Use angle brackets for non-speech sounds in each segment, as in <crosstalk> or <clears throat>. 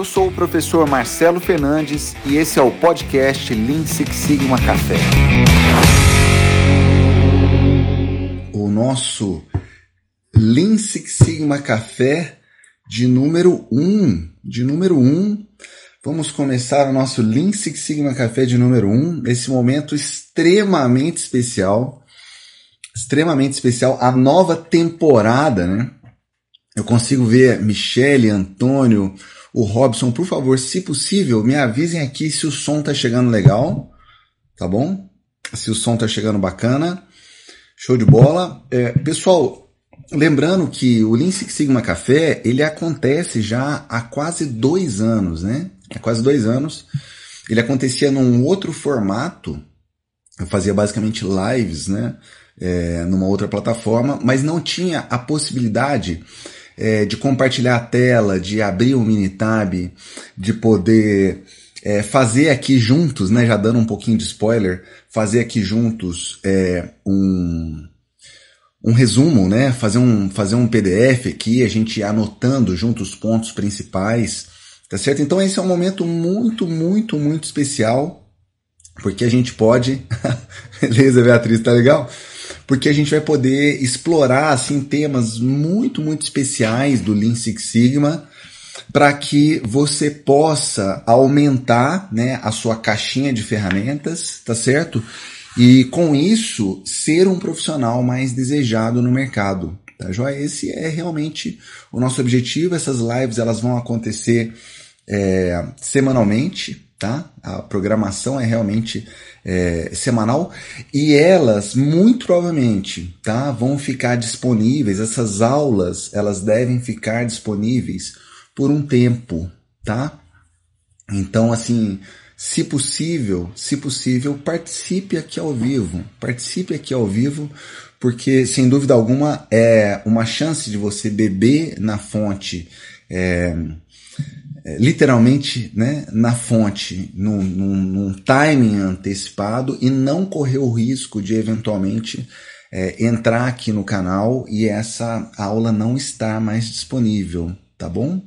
Eu sou o professor Marcelo Fernandes e esse é o podcast Lean Six Sigma Café. O nosso Lean Six Sigma Café de número 1, um, de número 1. Um. Vamos começar o nosso Lean Six Sigma Café de número 1, um, nesse momento extremamente especial, extremamente especial, a nova temporada, né? Eu consigo ver Michele, Antônio, o Robson, por favor, se possível, me avisem aqui se o som tá chegando legal, tá bom? Se o som tá chegando bacana. Show de bola. É, pessoal, lembrando que o Lean Six Sigma Café, ele acontece já há quase dois anos, né? Há quase dois anos. Ele acontecia num outro formato. Eu fazia basicamente lives, né? É, numa outra plataforma, mas não tinha a possibilidade é, de compartilhar a tela, de abrir um Minitab, de poder é, fazer aqui juntos, né, já dando um pouquinho de spoiler, fazer aqui juntos é, um, um resumo, né, fazer um, fazer um PDF aqui, a gente anotando junto os pontos principais, tá certo? Então esse é um momento muito, muito, muito especial, porque a gente pode... <laughs> Beleza, Beatriz, tá legal? Porque a gente vai poder explorar assim temas muito, muito especiais do Lean Six Sigma para que você possa aumentar né, a sua caixinha de ferramentas, tá certo? E com isso ser um profissional mais desejado no mercado. Tá, joia? Esse é realmente o nosso objetivo. Essas lives elas vão acontecer é, semanalmente, tá? A programação é realmente é, semanal e elas muito provavelmente, tá? Vão ficar disponíveis. Essas aulas elas devem ficar disponíveis por um tempo, tá? Então assim, se possível, se possível, participe aqui ao vivo, participe aqui ao vivo, porque sem dúvida alguma é uma chance de você beber na fonte. É, literalmente né, na fonte, num, num, num, timing antecipado e não correr o risco de eventualmente é, entrar aqui no canal e essa aula não estar mais disponível, tá bom?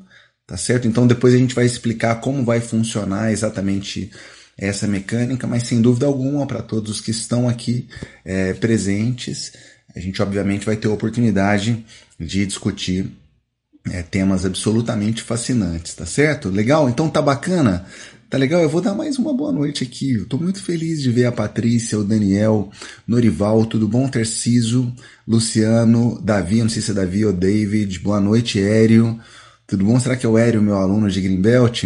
Tá certo? Então depois a gente vai explicar como vai funcionar exatamente essa mecânica, mas sem dúvida alguma para todos os que estão aqui é, presentes, a gente obviamente vai ter a oportunidade de discutir é, temas absolutamente fascinantes, tá certo? Legal? Então tá bacana? Tá legal? Eu vou dar mais uma boa noite aqui. Eu tô muito feliz de ver a Patrícia, o Daniel, Norival, tudo bom? Terciso, Luciano, Davi, não sei se é Davi ou David. Boa noite, Ério. Tudo bom? Será que é o Ério, meu aluno de Greenbelt?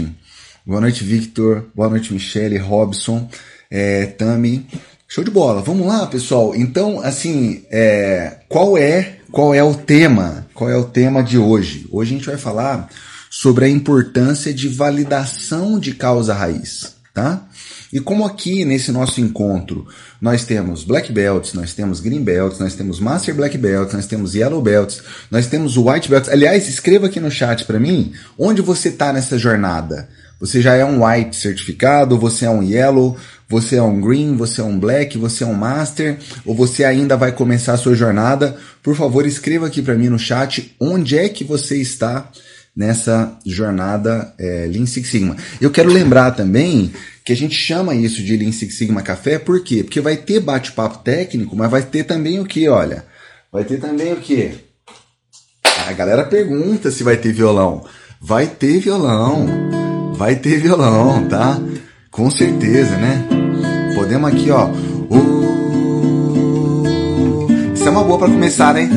Boa noite, Victor. Boa noite, Michele, Robson, é, Tami. Show de bola. Vamos lá, pessoal. Então, assim, é, qual é qual é o tema? Qual é o tema de hoje? Hoje a gente vai falar sobre a importância de validação de causa raiz, tá? E como aqui nesse nosso encontro nós temos Black Belts, nós temos Green Belts, nós temos Master Black Belts, nós temos Yellow Belts, nós temos White Belts. Aliás, escreva aqui no chat para mim onde você está nessa jornada. Você já é um White certificado, você é um Yellow, você é um green, você é um black, você é um master, ou você ainda vai começar a sua jornada, por favor, escreva aqui para mim no chat onde é que você está nessa jornada é, Lean Six Sigma. Eu quero lembrar também que a gente chama isso de Lean Six Sigma Café, por quê? Porque vai ter bate-papo técnico, mas vai ter também o que, olha? Vai ter também o que? A galera pergunta se vai ter violão. Vai ter violão. Vai ter violão, tá? Com certeza, né? Podemos aqui, ó. Uh, isso é uma boa para começar, hein?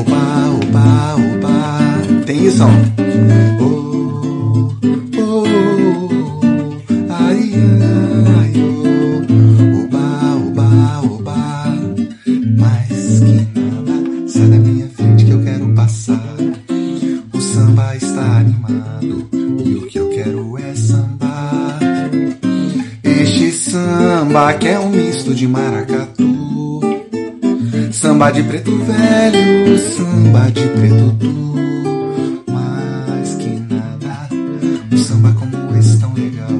Opa, opa, opa. Tem isso, ó. Samba que é um misto de maracatu. Samba de preto velho, samba de preto tu. Mais que nada, um samba como esse tão legal.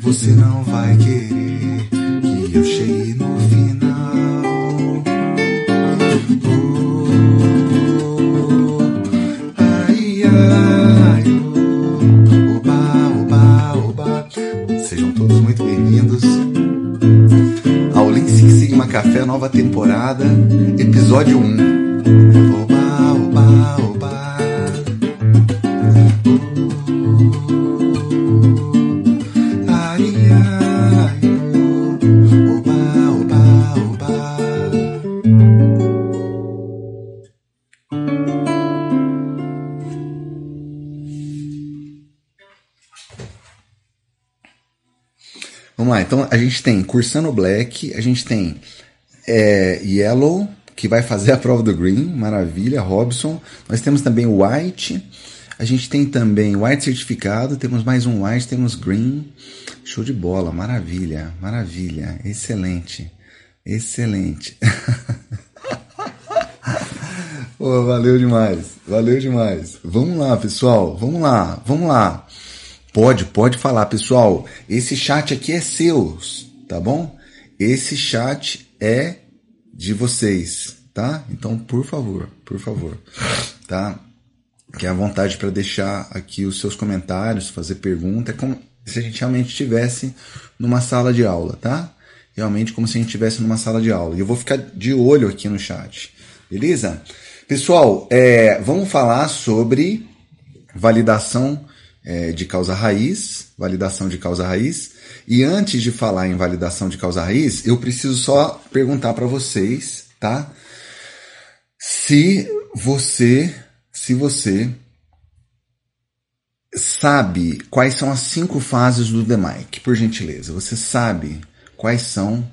Você não vai querer Café Nova Temporada, Episódio 1 Vamos lá, então a gente tem Cursano Black, a gente tem é, Yellow, que vai fazer a prova do Green, maravilha, Robson. Nós temos também White, a gente tem também White certificado, temos mais um White, temos Green. Show de bola, maravilha, maravilha, excelente, excelente. <laughs> Pô, valeu demais, valeu demais. Vamos lá, pessoal, vamos lá, vamos lá. Pode, pode falar, pessoal. Esse chat aqui é seu, tá bom? Esse chat é de vocês, tá? Então, por favor, por favor, tá? Que à vontade para deixar aqui os seus comentários, fazer pergunta, é como se a gente realmente estivesse numa sala de aula, tá? Realmente como se a gente estivesse numa sala de aula. E eu vou ficar de olho aqui no chat, beleza? Pessoal, é, vamos falar sobre validação é, de causa raiz, validação de causa raiz. E antes de falar em validação de causa raiz, eu preciso só perguntar para vocês, tá? Se você, se você sabe quais são as cinco fases do DMAIC, por gentileza. Você sabe quais são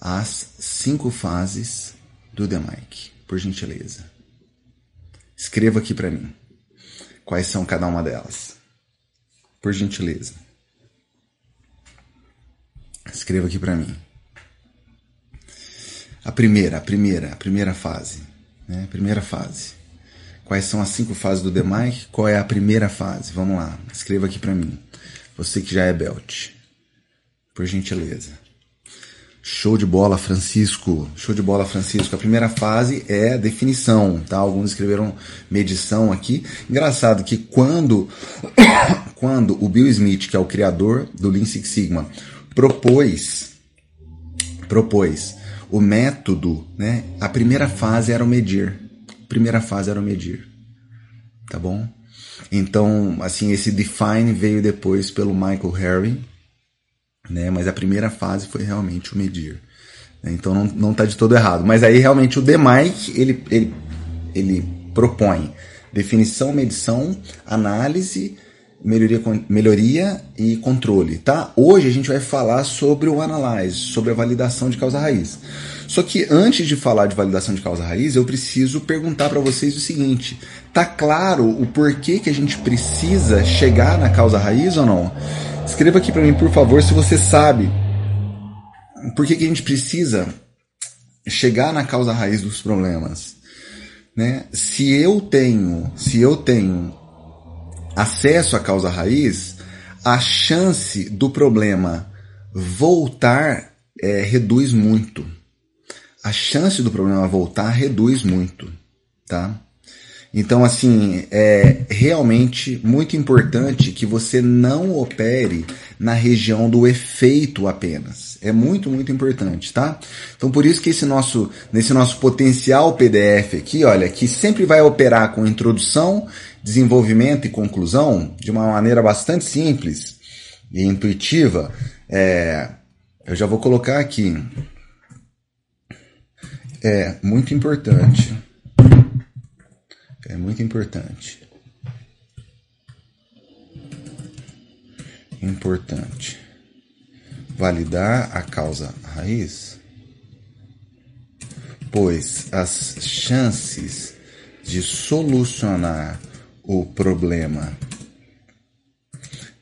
as cinco fases do DMAIC, por gentileza. Escreva aqui para mim. Quais são cada uma delas? Por gentileza. Escreva aqui para mim. A primeira, a primeira, a primeira fase. Né? Primeira fase. Quais são as cinco fases do DMAIC? Qual é a primeira fase? Vamos lá, escreva aqui para mim. Você que já é belt. Por gentileza. Show de bola, Francisco. Show de bola, Francisco. A primeira fase é definição, tá? Alguns escreveram medição aqui. Engraçado que quando, <coughs> quando o Bill Smith, que é o criador do Lean Six Sigma, propôs, propôs o método, né? A primeira fase era o medir. A primeira fase era o medir. Tá bom? Então, assim, esse define veio depois pelo Michael Harry, né? Mas a primeira fase foi realmente o medir. Né? Então não, não tá de todo errado. Mas aí realmente o DMAIC, ele, ele, ele propõe definição, medição, análise, melhoria, melhoria e controle, tá? Hoje a gente vai falar sobre o analyze, sobre a validação de causa raiz. Só que antes de falar de validação de causa raiz, eu preciso perguntar para vocês o seguinte: tá claro o porquê que a gente precisa chegar na causa raiz ou não? Escreva aqui para mim, por favor, se você sabe por que, que a gente precisa chegar na causa raiz dos problemas. Né? Se eu tenho, se eu tenho acesso à causa raiz, a chance do problema voltar é, reduz muito. A chance do problema voltar reduz muito, tá? Então, assim, é realmente muito importante que você não opere na região do efeito apenas. É muito, muito importante, tá? Então, por isso que esse nosso, nesse nosso potencial PDF aqui, olha, que sempre vai operar com introdução, desenvolvimento e conclusão de uma maneira bastante simples e intuitiva, é, eu já vou colocar aqui. É muito importante é muito importante. Importante. Validar a causa raiz, pois as chances de solucionar o problema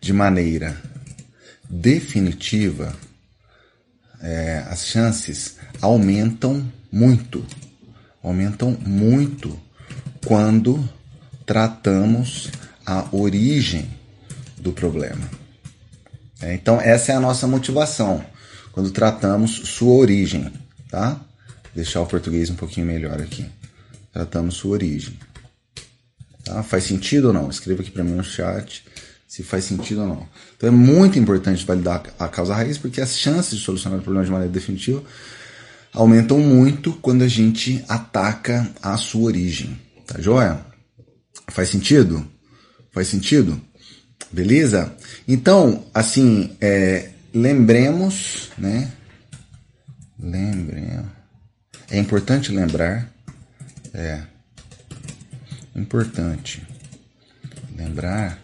de maneira definitiva, é, as chances aumentam muito, aumentam muito quando tratamos a origem do problema. É, então, essa é a nossa motivação quando tratamos sua origem, tá? Vou deixar o português um pouquinho melhor aqui. Tratamos sua origem. Tá? Faz sentido ou não? Escreva aqui para mim no chat se faz sentido ou não. Então é muito importante validar a causa raiz, porque as chances de solucionar o problema de maneira definitiva aumentam muito quando a gente ataca a sua origem. Tá joia? Faz sentido? Faz sentido? Beleza? Então, assim, é, lembremos, né? Lembremos. É importante lembrar. É. Importante lembrar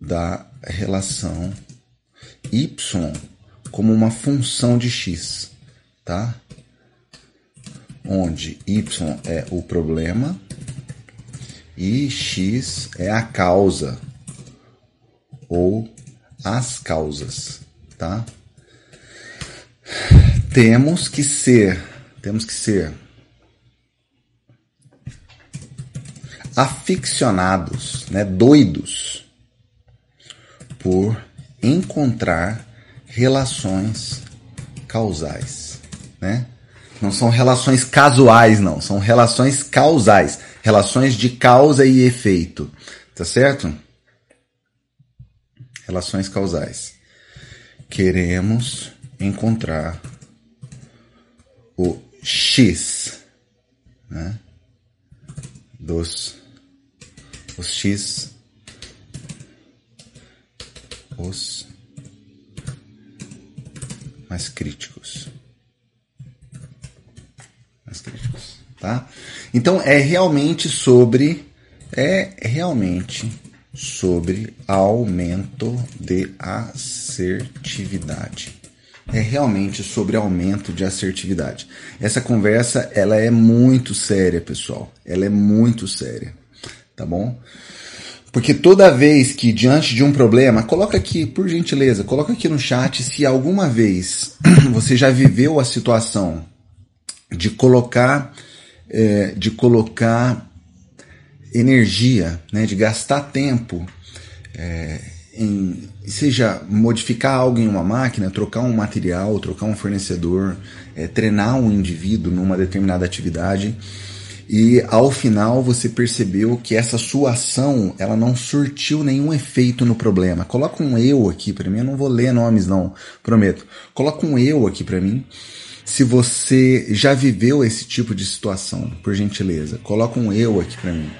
da relação y como uma função de x, tá? Onde y é o problema e x é a causa ou as causas, tá? Temos que ser, temos que ser aficionados, né, doidos por encontrar relações causais, né? Não são relações casuais, não, são relações causais, relações de causa e efeito, tá certo? Relações causais. Queremos encontrar o X, né? Dos os X, os mais críticos. Mais críticos, tá? Então é realmente sobre é realmente sobre aumento de assertividade. É realmente sobre aumento de assertividade. Essa conversa ela é muito séria, pessoal. Ela é muito séria tá bom? Porque toda vez que diante de um problema, coloca aqui, por gentileza, coloca aqui no chat se alguma vez <clears throat> você já viveu a situação de colocar, é, de colocar energia, né, de gastar tempo é, em seja modificar algo em uma máquina, trocar um material, trocar um fornecedor, é, treinar um indivíduo numa determinada atividade e ao final você percebeu que essa sua ação ela não surtiu nenhum efeito no problema. Coloca um eu aqui para mim, eu não vou ler nomes não, prometo. Coloca um eu aqui para mim. Se você já viveu esse tipo de situação, por gentileza, coloca um eu aqui para mim.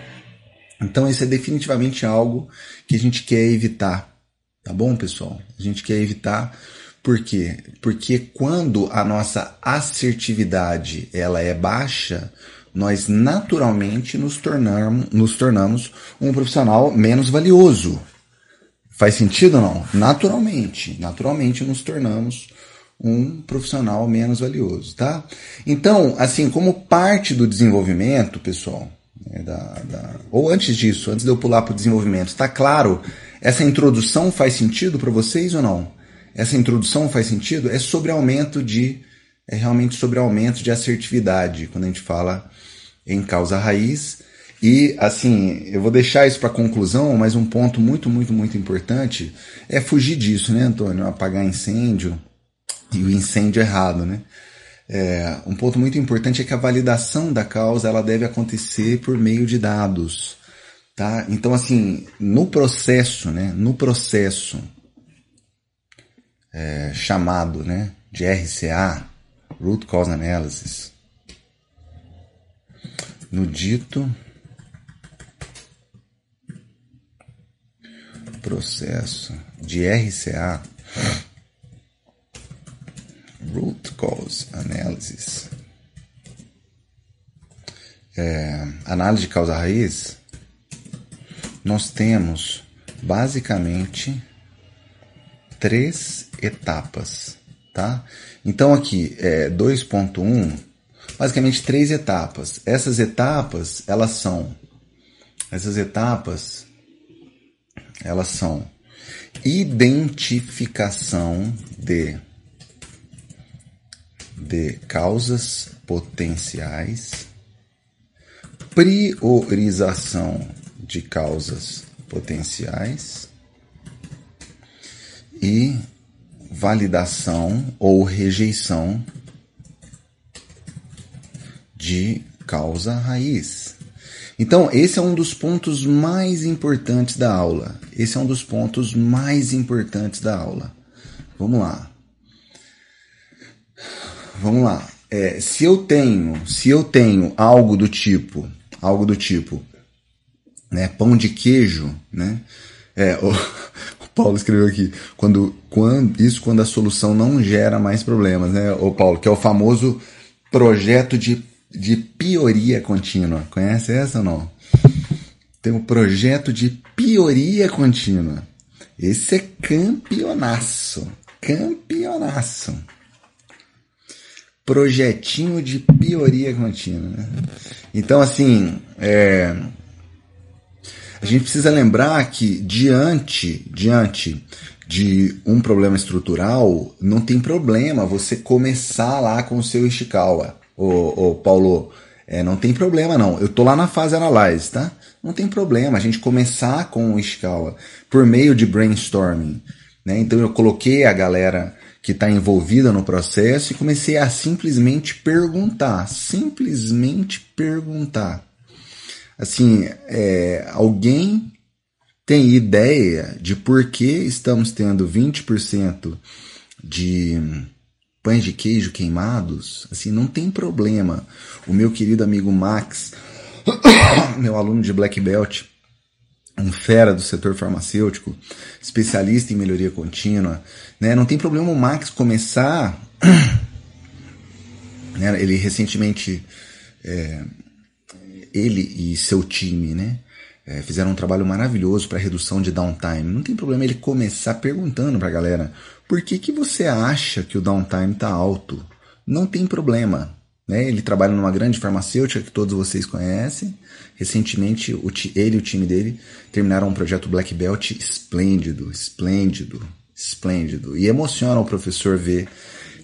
Então isso é definitivamente algo que a gente quer evitar, tá bom, pessoal? A gente quer evitar por quê? Porque quando a nossa assertividade ela é baixa, nós naturalmente nos tornamos, nos tornamos um profissional menos valioso. Faz sentido ou não? Naturalmente, naturalmente nos tornamos um profissional menos valioso, tá? Então, assim, como parte do desenvolvimento, pessoal, né, da, da, ou antes disso, antes de eu pular para o desenvolvimento, tá claro? Essa introdução faz sentido para vocês ou não? Essa introdução faz sentido? É sobre aumento de, é realmente sobre aumento de assertividade, quando a gente fala em causa raiz. E assim, eu vou deixar isso para conclusão, mas um ponto muito, muito, muito importante é fugir disso, né, Antônio? Apagar incêndio e o incêndio errado, né? É, um ponto muito importante é que a validação da causa ela deve acontecer por meio de dados, tá? Então assim, no processo, né? No processo é, chamado, né, de RCA, Root Cause Analysis, no dito processo de RCA, Cause Analysis, é, análise de causa raiz, nós temos basicamente três etapas, tá? Então aqui é 2.1 basicamente três etapas. Essas etapas, elas são essas etapas elas são identificação de de causas potenciais, priorização de causas potenciais e validação ou rejeição de causa raiz. Então, esse é um dos pontos mais importantes da aula. Esse é um dos pontos mais importantes da aula. Vamos lá. Vamos lá. É, se eu tenho, se eu tenho algo do tipo, algo do tipo, né, pão de queijo, né? É, o, <laughs> o, Paulo escreveu aqui, quando, quando isso quando a solução não gera mais problemas, né, o Paulo, que é o famoso projeto de, de pioria contínua. Conhece essa ou não? Tem um projeto de pioria contínua. Esse é campeonaço. Campeonaço. Projetinho de pioria contínua. Né? Então, assim, é, a gente precisa lembrar que diante, diante de um problema estrutural, não tem problema você começar lá com o seu Ishikawa, ô, ô Paulo. É, não tem problema não. Eu tô lá na fase analyze, tá? Não tem problema a gente começar com o Ishikawa por meio de brainstorming. Né? Então eu coloquei a galera que está envolvida no processo e comecei a simplesmente perguntar, simplesmente perguntar. Assim, é, alguém tem ideia de por que estamos tendo 20% de pães de queijo queimados? Assim, não tem problema. O meu querido amigo Max, <coughs> meu aluno de Black Belt, um fera do setor farmacêutico, especialista em melhoria contínua, né? Não tem problema o Max começar. <clears throat> né? Ele recentemente, é, ele e seu time, né? É, fizeram um trabalho maravilhoso para redução de downtime. Não tem problema ele começar perguntando para a galera por que, que você acha que o downtime está alto. Não tem problema. Né? Ele trabalha numa grande farmacêutica que todos vocês conhecem. Recentemente, ele e o time dele terminaram um projeto Black Belt esplêndido, esplêndido, esplêndido. E emociona o professor ver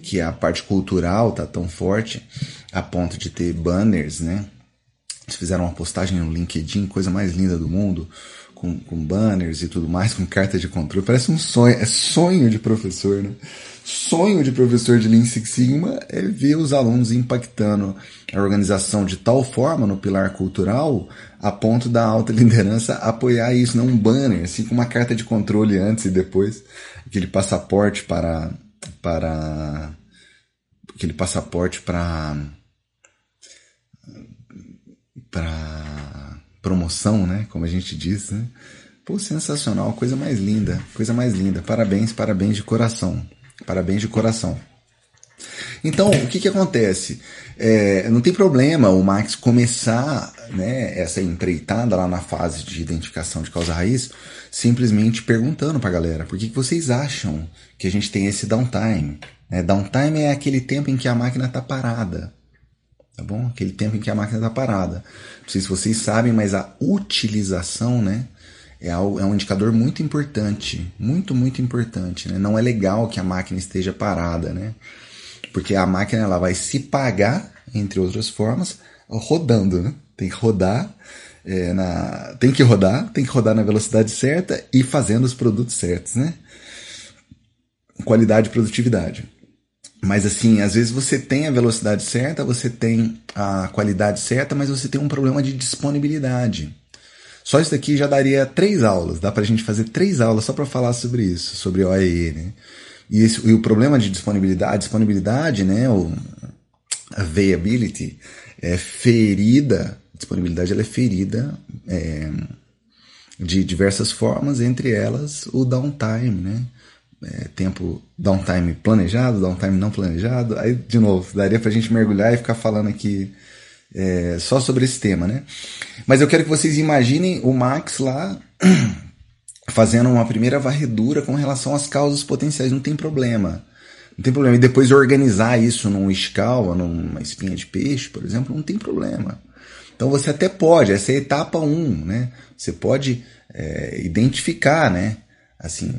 que a parte cultural tá tão forte a ponto de ter banners, né? Eles fizeram uma postagem no LinkedIn, coisa mais linda do mundo, com, com banners e tudo mais, <laughs> com carta de controle. Parece um sonho, é sonho de professor, né? Sonho de professor de Lean Six Sigma é ver os alunos impactando a organização de tal forma no pilar cultural a ponto da alta liderança apoiar isso, não um banner, assim com uma carta de controle antes e depois, aquele passaporte para para aquele passaporte para para promoção, né, como a gente diz, né? Pô, sensacional, coisa mais linda, coisa mais linda. Parabéns, parabéns de coração. Parabéns de coração. Então, o que, que acontece? É, não tem problema o Max começar né, essa empreitada lá na fase de identificação de causa raiz, simplesmente perguntando para a galera por que, que vocês acham que a gente tem esse downtime. É, downtime é aquele tempo em que a máquina está parada. Tá bom? Aquele tempo em que a máquina está parada. Não sei se vocês sabem, mas a utilização, né? É, é um indicador muito importante, muito, muito importante. Né? Não é legal que a máquina esteja parada, né? Porque a máquina ela vai se pagar, entre outras formas, rodando, né? Tem que rodar, é, na, tem que rodar, tem que rodar na velocidade certa e fazendo os produtos certos, né? Qualidade e produtividade. Mas assim, às vezes você tem a velocidade certa, você tem a qualidade certa, mas você tem um problema de disponibilidade. Só isso daqui já daria três aulas, dá pra gente fazer três aulas só para falar sobre isso, sobre OEE, né? E, esse, e, o problema de disponibilidade, disponibilidade, né, o availability, é ferida, disponibilidade ela é ferida é, de diversas formas, entre elas o downtime, né? É, tempo downtime planejado, downtime não planejado. Aí, de novo, daria pra gente mergulhar e ficar falando aqui é, só sobre esse tema, né? Mas eu quero que vocês imaginem o Max lá <clears throat> fazendo uma primeira varredura com relação às causas potenciais, não tem problema. Não tem problema. E depois organizar isso num escala, numa espinha de peixe, por exemplo, não tem problema. Então você até pode, essa é a etapa 1, um, né? Você pode é, identificar, né? Assim,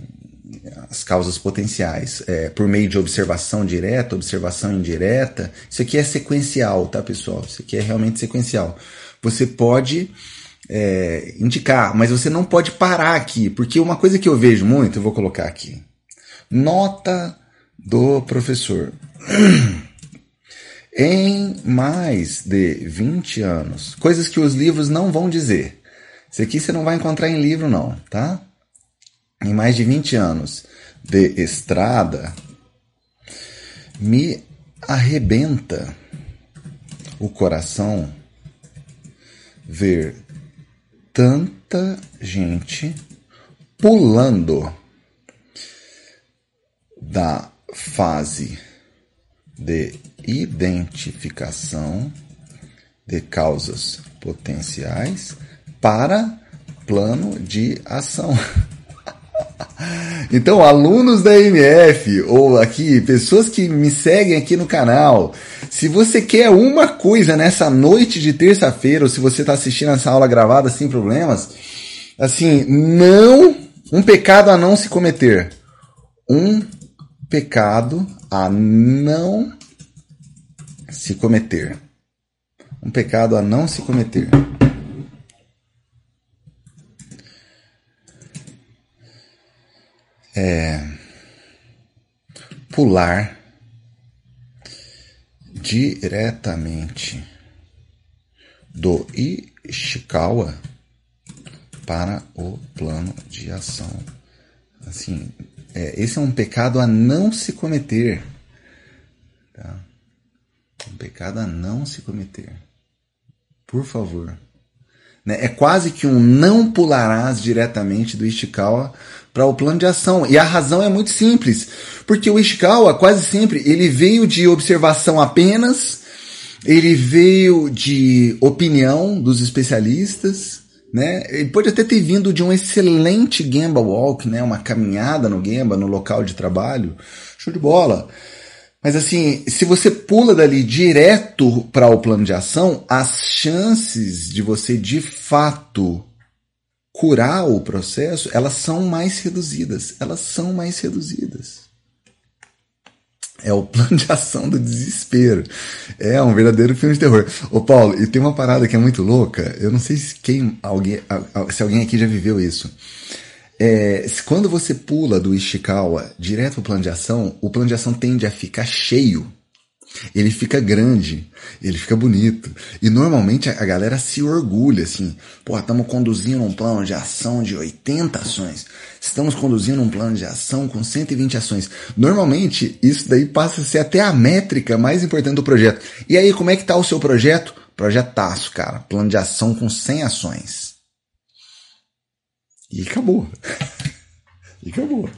as causas potenciais é, por meio de observação direta, observação indireta. Isso aqui é sequencial, tá, pessoal? Isso aqui é realmente sequencial. Você pode é, indicar, mas você não pode parar aqui, porque uma coisa que eu vejo muito, eu vou colocar aqui: nota do professor. <clears throat> em mais de 20 anos, coisas que os livros não vão dizer. Isso aqui você não vai encontrar em livro, não, tá? Em mais de 20 anos de estrada, me arrebenta o coração ver tanta gente pulando da fase de identificação de causas potenciais para plano de ação. <laughs> <laughs> Então, alunos da MF, ou aqui, pessoas que me seguem aqui no canal, se você quer uma coisa nessa noite de terça-feira, ou se você está assistindo essa aula gravada sem problemas, assim, não. Um pecado a não se cometer. Um pecado a não se cometer. Um pecado a não se cometer. É, pular diretamente do Ishikawa para o plano de ação. Assim, é, esse é um pecado a não se cometer. Tá? Um pecado a não se cometer. Por favor. Né? É quase que um não pularás diretamente do Ishikawa para o plano de ação. E a razão é muito simples, porque o Ishikawa quase sempre ele veio de observação apenas, ele veio de opinião dos especialistas, né? Ele pode até ter vindo de um excelente Gemba Walk, né? Uma caminhada no Gemba, no local de trabalho, show de bola. Mas assim, se você pula dali direto para o plano de ação, as chances de você de fato curar o processo, elas são mais reduzidas. Elas são mais reduzidas. É o plano de ação do desespero. É um verdadeiro filme de terror. Ô Paulo, e tem uma parada que é muito louca. Eu não sei se quem alguém, se alguém aqui já viveu isso. É, quando você pula do Ishikawa direto para o plano de ação, o plano de ação tende a ficar cheio ele fica grande, ele fica bonito. E normalmente a galera se orgulha, assim, pô, estamos conduzindo um plano de ação de 80 ações. Estamos conduzindo um plano de ação com 120 ações. Normalmente, isso daí passa a ser até a métrica mais importante do projeto. E aí, como é que tá o seu projeto? Projetaço, cara. Plano de ação com 100 ações. E acabou. <laughs> e acabou.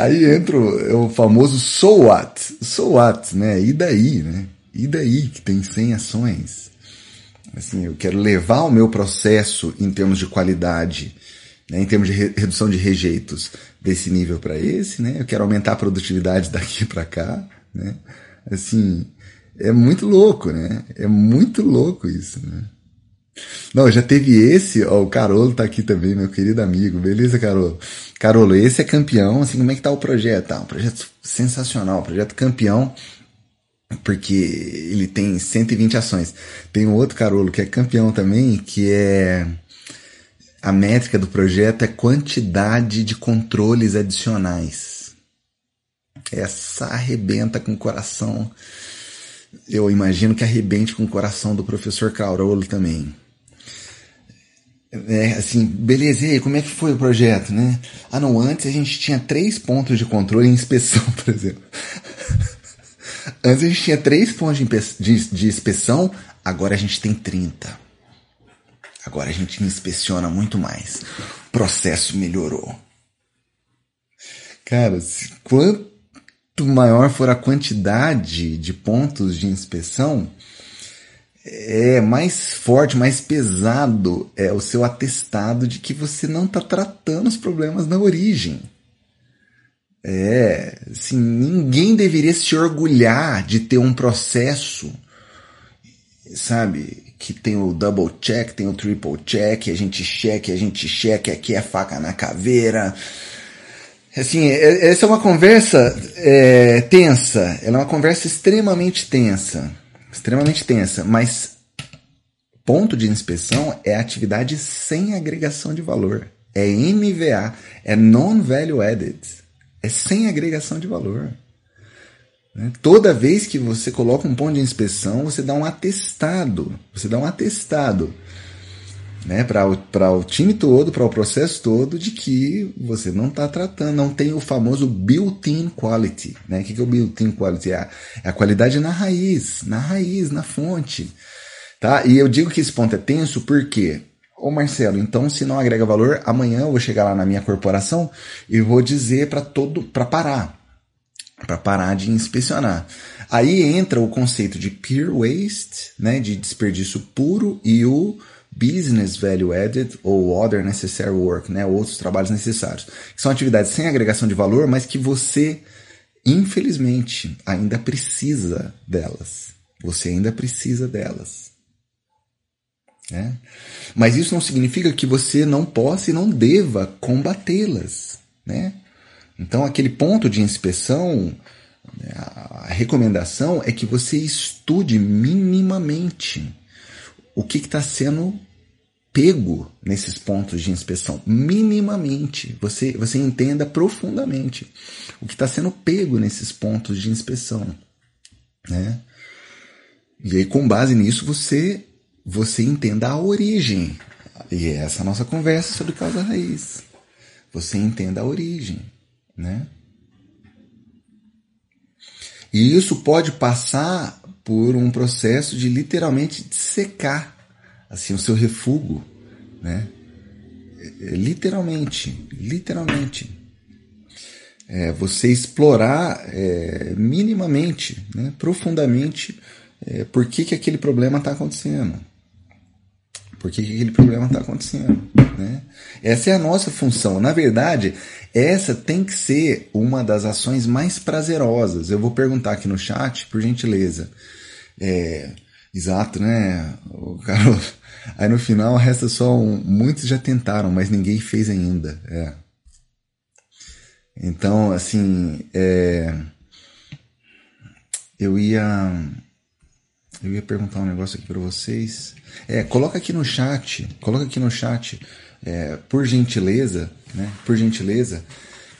Aí entra o famoso so what? So what, né? E daí, né? E daí que tem 100 ações? Assim, eu quero levar o meu processo em termos de qualidade, né? em termos de re redução de rejeitos desse nível para esse, né? Eu quero aumentar a produtividade <laughs> daqui para cá, né? Assim, é muito louco, né? É muito louco isso, né? Não, já teve esse, ó, o Carolo tá aqui também, meu querido amigo. Beleza, Carolo? Carolo, esse é campeão, assim, como é que tá o projeto? Tá, um projeto sensacional, projeto campeão, porque ele tem 120 ações. Tem um outro Carolo que é campeão também, que é a métrica do projeto é quantidade de controles adicionais. Essa arrebenta com o coração. Eu imagino que arrebente com o coração do professor Carolo também é, assim, beleza, e aí, como é que foi o projeto, né? Ah, não, antes a gente tinha três pontos de controle em inspeção, <laughs> por exemplo. antes a gente tinha três pontos de, de, de inspeção, agora a gente tem 30. Agora a gente inspeciona muito mais. O processo melhorou. Cara, quanto maior for a quantidade de pontos de inspeção, é mais forte, mais pesado é o seu atestado de que você não está tratando os problemas na origem. É, assim, ninguém deveria se orgulhar de ter um processo, sabe, que tem o double check, tem o triple check, a gente check, a gente check, aqui é faca na caveira. Assim, é, essa é uma conversa é, tensa, ela é uma conversa extremamente tensa extremamente tensa, mas ponto de inspeção é atividade sem agregação de valor. É NVA, é non-value added. É sem agregação de valor. Né? Toda vez que você coloca um ponto de inspeção, você dá um atestado. Você dá um atestado né, para o time todo, para o processo todo, de que você não está tratando, não tem o famoso built-in quality. Né? O que é o built-in quality? É a, é a qualidade na raiz, na raiz, na fonte. Tá? E eu digo que esse ponto é tenso porque Ô Marcelo, então se não agrega valor, amanhã eu vou chegar lá na minha corporação e vou dizer para todo para parar, para parar de inspecionar. Aí entra o conceito de pure waste, né, de desperdício puro e o business value added ou other necessary work, né, outros trabalhos necessários. Que são atividades sem agregação de valor, mas que você infelizmente ainda precisa delas. Você ainda precisa delas. Né? Mas isso não significa que você não possa e não deva combatê-las. Né? Então, aquele ponto de inspeção, né, a recomendação é que você estude minimamente o que está sendo pego nesses pontos de inspeção, minimamente. Você, você entenda profundamente o que está sendo pego nesses pontos de inspeção. Né? E aí, com base nisso, você você entenda a origem. E é essa a nossa conversa sobre causa raiz. Você entenda a origem, né? E isso pode passar por um processo de literalmente secar assim o seu refúgio, né? É, literalmente, literalmente. É, você explorar é, minimamente, né, profundamente, é, por que, que aquele problema está acontecendo. Por que, que aquele problema está acontecendo. Né? Essa é a nossa função. Na verdade, essa tem que ser uma das ações mais prazerosas. Eu vou perguntar aqui no chat, por gentileza. É, exato, né? O cara, aí no final resta só um. Muitos já tentaram, mas ninguém fez ainda. É. Então, assim, é, eu ia eu ia perguntar um negócio aqui para vocês. É, coloca aqui no chat, coloca aqui no chat, é, por gentileza, né? Por gentileza,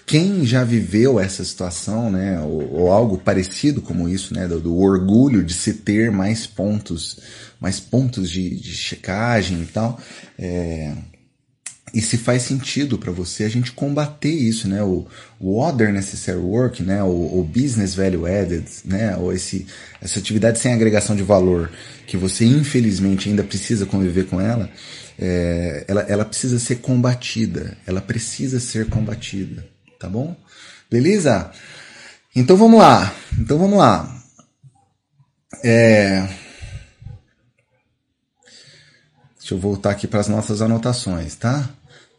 quem já viveu essa situação, né? Ou, ou algo parecido como isso, né? Do, do, orgulho de se ter mais pontos, mais pontos de, de checagem e tal. É, e se faz sentido para você a gente combater isso, né? O, o other necessary work, né? O, o, business value added, né? Ou esse, essa atividade sem agregação de valor que você infelizmente ainda precisa conviver com ela, é, ela, ela precisa ser combatida, ela precisa ser combatida, tá bom? Beleza? Então vamos lá, então vamos lá. É... Deixa eu voltar aqui para as nossas anotações, tá?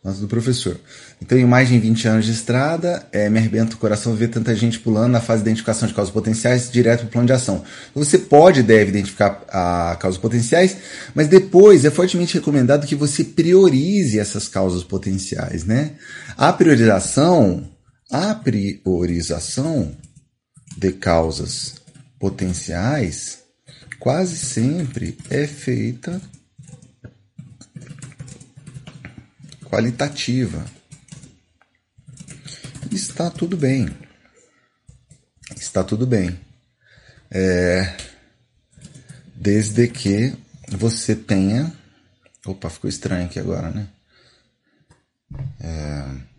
Nossa, do professor. Então, em mais de 20 anos de estrada, é, me arrebenta o coração ver tanta gente pulando na fase de identificação de causas potenciais direto para o plano de ação. Você pode e deve identificar a causas potenciais, mas depois é fortemente recomendado que você priorize essas causas potenciais, né? A priorização, a priorização de causas potenciais quase sempre é feita qualitativa. Está tudo bem. Está tudo bem. É, desde que você tenha. Opa, ficou estranho aqui agora, né? É,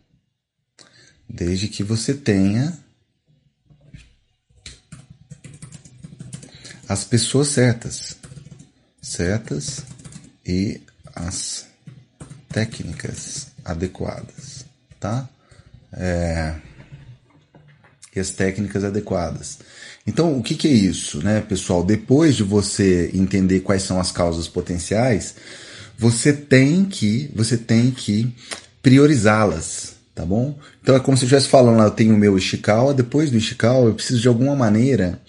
desde que você tenha as pessoas certas, certas e as técnicas adequadas, tá? É, e as técnicas adequadas. Então, o que, que é isso, né, pessoal? Depois de você entender quais são as causas potenciais, você tem que, você tem que priorizá-las, tá bom? Então é como se eu estivesse falando lá, eu tenho o meu Ishikawa, depois do Ishikawa eu preciso de alguma maneira,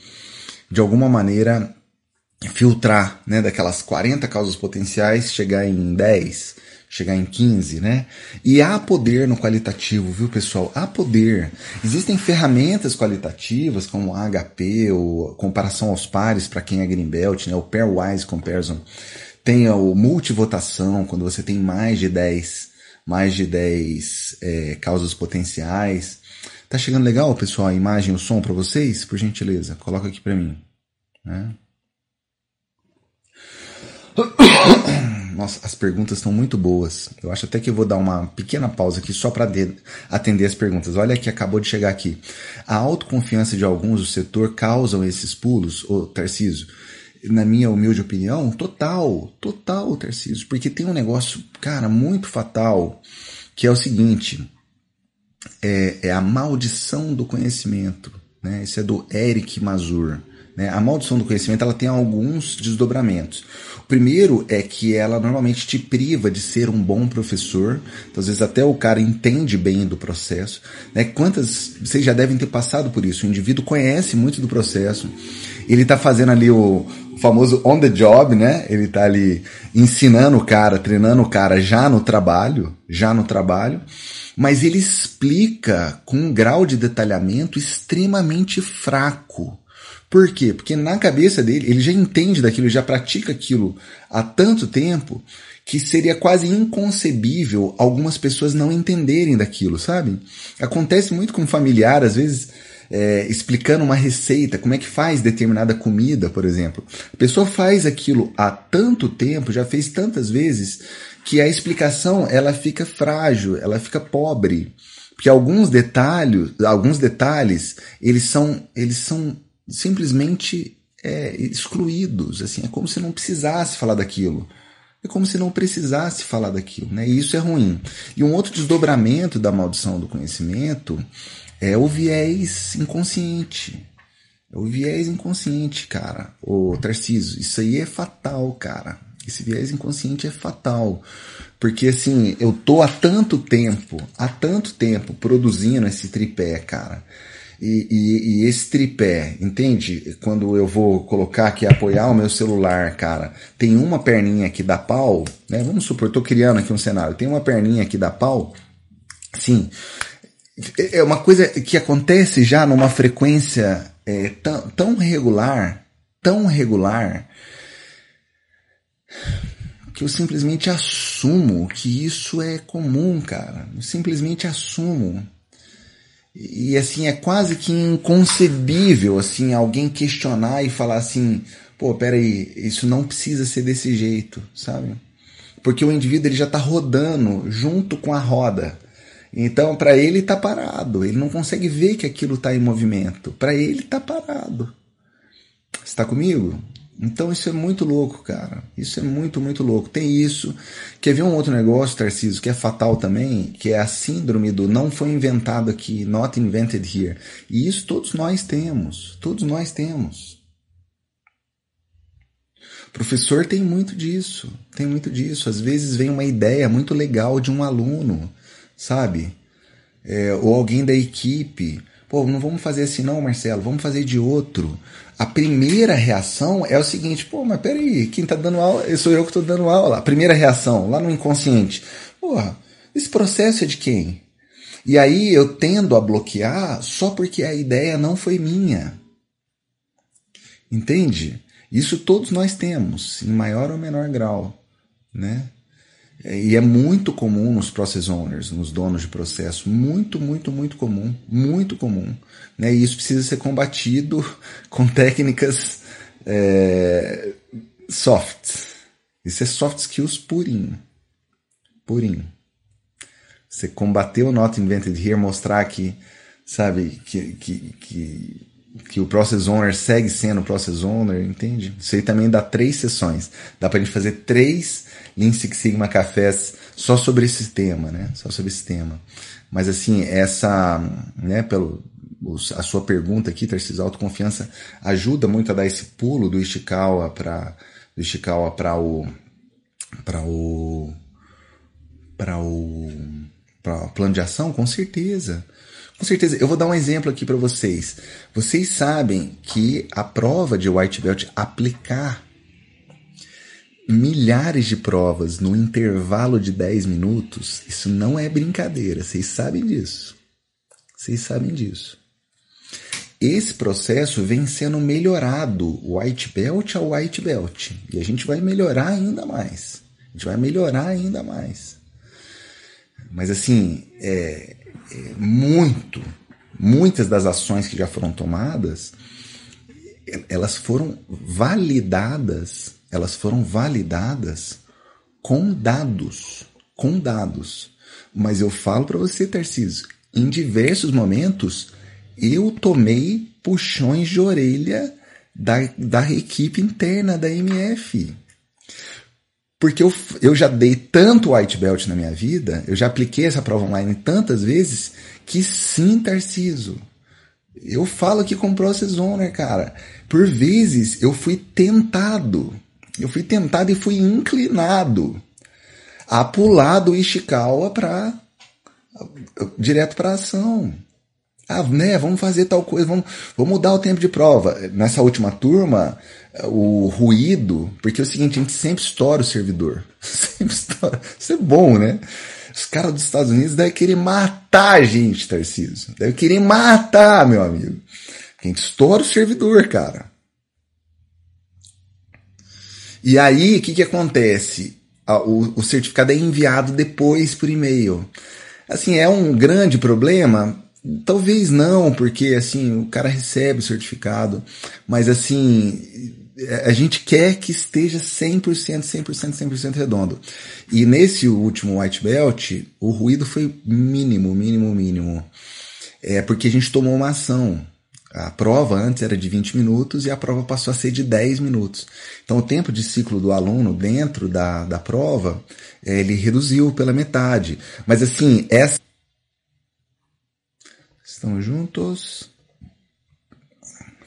de alguma maneira filtrar, né, daquelas 40 causas potenciais, chegar em 10, chegar em 15, né? E há poder no qualitativo, viu, pessoal? Há poder. Existem ferramentas qualitativas como HP, ou comparação aos pares para quem é Greenbelt, né? O Pairwise Comparison. Tem o multivotação, quando você tem mais de 10, mais de 10 é, causas potenciais. Tá chegando legal, pessoal, a imagem o som para vocês? Por gentileza, coloca aqui para mim. Né? <coughs> Nossa, as perguntas estão muito boas. Eu acho até que eu vou dar uma pequena pausa aqui só para atender as perguntas. Olha que acabou de chegar aqui. A autoconfiança de alguns do setor causam esses pulos, ô Tarciso? Na minha humilde opinião, total, total, Tarciso. Porque tem um negócio, cara, muito fatal, que é o seguinte: é, é a maldição do conhecimento. Né? Esse é do Eric Mazur. Né? A maldição do conhecimento ela tem alguns desdobramentos. O primeiro é que ela normalmente te priva de ser um bom professor. Então, às vezes até o cara entende bem do processo. Né? Quantas vocês já devem ter passado por isso? O indivíduo conhece muito do processo. Ele está fazendo ali o, famoso on the job, né? Ele está ali ensinando o cara, treinando o cara já no trabalho, já no trabalho mas ele explica com um grau de detalhamento extremamente fraco. Por quê? Porque na cabeça dele, ele já entende daquilo, já pratica aquilo há tanto tempo que seria quase inconcebível algumas pessoas não entenderem daquilo, sabe? Acontece muito com um familiar, às vezes, é, explicando uma receita, como é que faz determinada comida, por exemplo. A pessoa faz aquilo há tanto tempo, já fez tantas vezes, que a explicação ela fica frágil, ela fica pobre. Porque alguns detalhes, alguns detalhes, eles são, eles são simplesmente é, excluídos. Assim, é como se não precisasse falar daquilo. É como se não precisasse falar daquilo, né? E isso é ruim. E um outro desdobramento da maldição do conhecimento é o viés inconsciente. É o viés inconsciente, cara. O Tarciso, isso aí é fatal, cara. Esse viés inconsciente é fatal. Porque assim, eu tô há tanto tempo, há tanto tempo produzindo esse tripé, cara. E, e, e, esse tripé, entende? Quando eu vou colocar aqui, apoiar o meu celular, cara, tem uma perninha que dá pau, né? Vamos supor, tô criando aqui um cenário, tem uma perninha que dá pau, sim. É uma coisa que acontece já numa frequência é, tão, tão regular, tão regular, que eu simplesmente assumo que isso é comum, cara. Eu simplesmente assumo. E assim, é quase que inconcebível, assim, alguém questionar e falar assim, pô, peraí, isso não precisa ser desse jeito, sabe? Porque o indivíduo ele já está rodando junto com a roda. Então, para ele está parado. Ele não consegue ver que aquilo está em movimento. Para ele está parado. Está comigo? Então isso é muito louco, cara. Isso é muito, muito louco. Tem isso. Quer ver um outro negócio, Tarcísio, que é fatal também, que é a síndrome do não foi inventado aqui, not invented here. E isso todos nós temos. Todos nós temos. O professor tem muito disso. Tem muito disso. Às vezes vem uma ideia muito legal de um aluno, sabe? É, ou alguém da equipe. Pô, não vamos fazer assim não, Marcelo, vamos fazer de outro a primeira reação é o seguinte, pô, mas peraí, quem tá dando aula, sou eu que tô dando aula. A primeira reação, lá no inconsciente, porra, esse processo é de quem? E aí eu tendo a bloquear só porque a ideia não foi minha. Entende? Isso todos nós temos, em maior ou menor grau, né? E é muito comum nos process owners, nos donos de processo, muito, muito, muito comum, muito comum. Né? E isso precisa ser combatido <laughs> com técnicas é, soft. Isso é soft skills purinho. Purinho. Você combater o Not Invented Here, mostrar que, sabe, que, que, que que o Process Owner segue sendo o Process Owner, entende? Isso aí também dá três sessões. Dá pra gente fazer três Lean Six Sigma cafés só sobre esse tema, né? Só sobre esse tema. Mas assim, essa, né, pelo, a sua pergunta aqui, Tarcísio, autoconfiança ajuda muito a dar esse pulo do Ishikawa para do Ishikawa para o para o para o para plano de ação, com certeza. Com certeza. Eu vou dar um exemplo aqui para vocês. Vocês sabem que a prova de white belt aplicar milhares de provas no intervalo de 10 minutos, isso não é brincadeira. Vocês sabem disso. Vocês sabem disso. Esse processo vem sendo melhorado, white belt a white belt. E a gente vai melhorar ainda mais. A gente vai melhorar ainda mais. Mas assim, é, muito, muitas das ações que já foram tomadas, elas foram validadas, elas foram validadas com dados, com dados. Mas eu falo para você, Tarcísio, em diversos momentos eu tomei puxões de orelha da, da equipe interna da MF. Porque eu, eu já dei tanto white belt na minha vida, eu já apliquei essa prova online tantas vezes, que sim, Tarciso. Eu falo aqui com Process Owner, cara. Por vezes eu fui tentado, eu fui tentado e fui inclinado a pular do Ishikawa para direto para ação. Ah, né, vamos fazer tal coisa, vamos, vamos mudar o tempo de prova. Nessa última turma, o ruído, porque é o seguinte, a gente sempre estoura o servidor. <laughs> Sempre estoura. Isso é bom, né? Os caras dos Estados Unidos devem querer matar a gente, Tarcísio. Devem querer matar, meu amigo. A gente estoura o servidor, cara. E aí, o que, que acontece? O, o certificado é enviado depois por e-mail. Assim, é um grande problema? Talvez não, porque assim, o cara recebe o certificado, mas assim, a gente quer que esteja 100%, 100%, 100% redondo. E nesse último white belt, o ruído foi mínimo, mínimo, mínimo. É porque a gente tomou uma ação. A prova antes era de 20 minutos e a prova passou a ser de 10 minutos. Então o tempo de ciclo do aluno dentro da, da prova, é, ele reduziu pela metade. Mas assim, essa. Estamos juntos.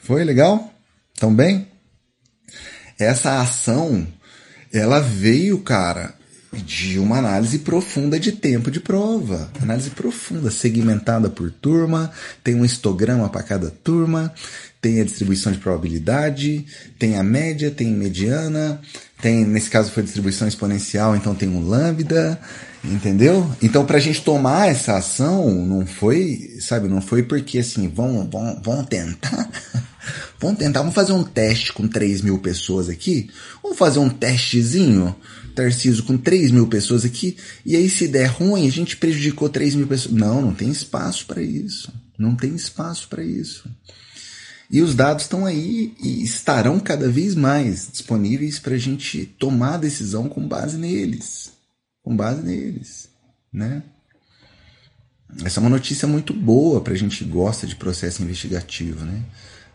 Foi legal? Estão bem? Essa ação, ela veio, cara, de uma análise profunda de tempo de prova. Análise profunda, segmentada por turma, tem um histograma para cada turma, tem a distribuição de probabilidade, tem a média, tem mediana, tem, nesse caso foi distribuição exponencial, então tem um lambda, entendeu? Então para a gente tomar essa ação, não foi, sabe, não foi porque assim, vão, vão, vão tentar <laughs> Vamos tentar, vamos fazer um teste com 3 mil pessoas aqui. Vamos fazer um testezinho, Tarciso, com 3 mil pessoas aqui. E aí, se der ruim, a gente prejudicou 3 mil pessoas. Não, não tem espaço para isso. Não tem espaço para isso. E os dados estão aí e estarão cada vez mais disponíveis para a gente tomar decisão com base neles. Com base neles, né? Essa é uma notícia muito boa para a gente que gosta de processo investigativo, né?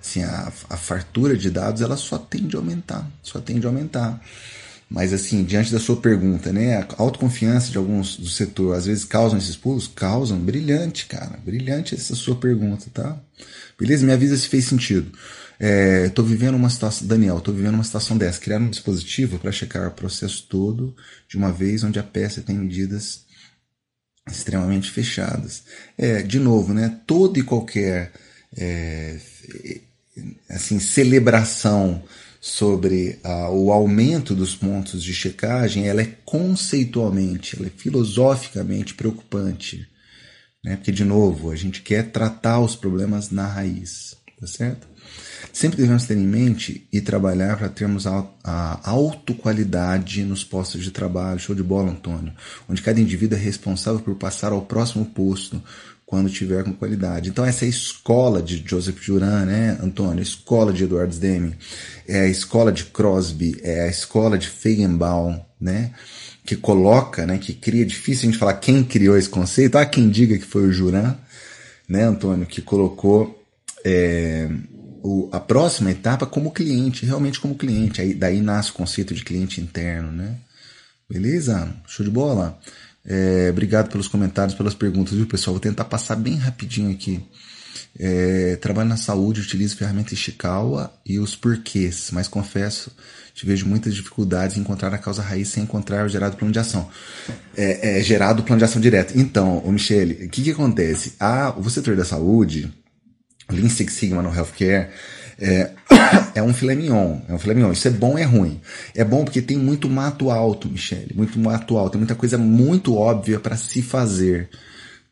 Assim, a, a fartura de dados ela só tende a aumentar, só tende a aumentar. Mas assim, diante da sua pergunta, né, a autoconfiança de alguns do setor às vezes causam esses pulos? Causam. Brilhante, cara. Brilhante essa sua pergunta, tá? Beleza? Me avisa se fez sentido. É, tô vivendo uma situação, Daniel, tô vivendo uma situação dessa. Criar um dispositivo para checar o processo todo de uma vez, onde a peça tem medidas extremamente fechadas. É, de novo, né, todo e qualquer é, assim, celebração sobre uh, o aumento dos pontos de checagem, ela é conceitualmente, ela é filosoficamente preocupante. Né? Porque, de novo, a gente quer tratar os problemas na raiz, tá certo? Sempre devemos ter em mente e trabalhar para termos a, a autoqualidade nos postos de trabalho. Show de bola, Antônio. Onde cada indivíduo é responsável por passar ao próximo posto quando tiver com qualidade. Então essa é a escola de Joseph Juran, né, Antônio? A escola de Edward Deming, é a escola de Crosby, é a escola de Feigenbaum, né? Que coloca, né, que cria, difícil a gente falar quem criou esse conceito, há quem diga que foi o Juran, né, Antônio, que colocou é, o, a próxima etapa como cliente, realmente como cliente. Aí, daí nasce o conceito de cliente interno, né? Beleza? Show de bola? É, obrigado pelos comentários, pelas perguntas, viu, pessoal? Vou tentar passar bem rapidinho aqui. É, trabalho na saúde, utilizo ferramenta Ishikawa e os porquês, mas confesso, te vejo muitas dificuldades em encontrar a causa raiz sem encontrar o gerado plano de ação. É, é gerado plano de ação direto. Então, o Michele, o que, que acontece? Ah, o setor da saúde, Lean Six Sigma no healthcare, é, <coughs> é um filé mignon, é um filé mignon. Isso é bom, é ruim. É bom porque tem muito mato alto, Michele, muito mato alto, tem muita coisa muito óbvia para se fazer,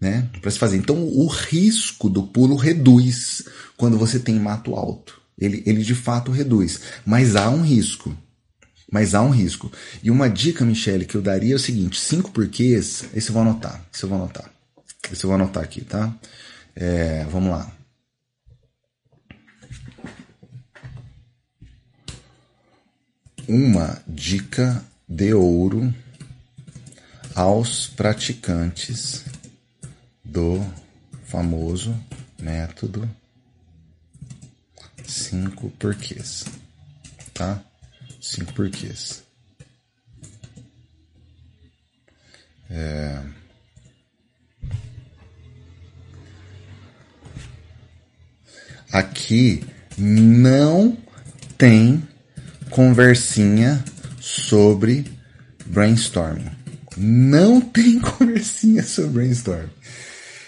né? Para se fazer. Então o risco do pulo reduz quando você tem mato alto. Ele, ele de fato reduz, mas há um risco. Mas há um risco. E uma dica, Michele, que eu daria é o seguinte: cinco porquês. Esse eu vou anotar. Esse eu vou anotar. Esse eu vou anotar aqui, tá? É, vamos lá. Uma dica de ouro aos praticantes do famoso método cinco porquês, tá? Cinco porquês. É... Aqui não tem conversinha sobre brainstorming. Não <laughs> tem conversinha sobre brainstorming.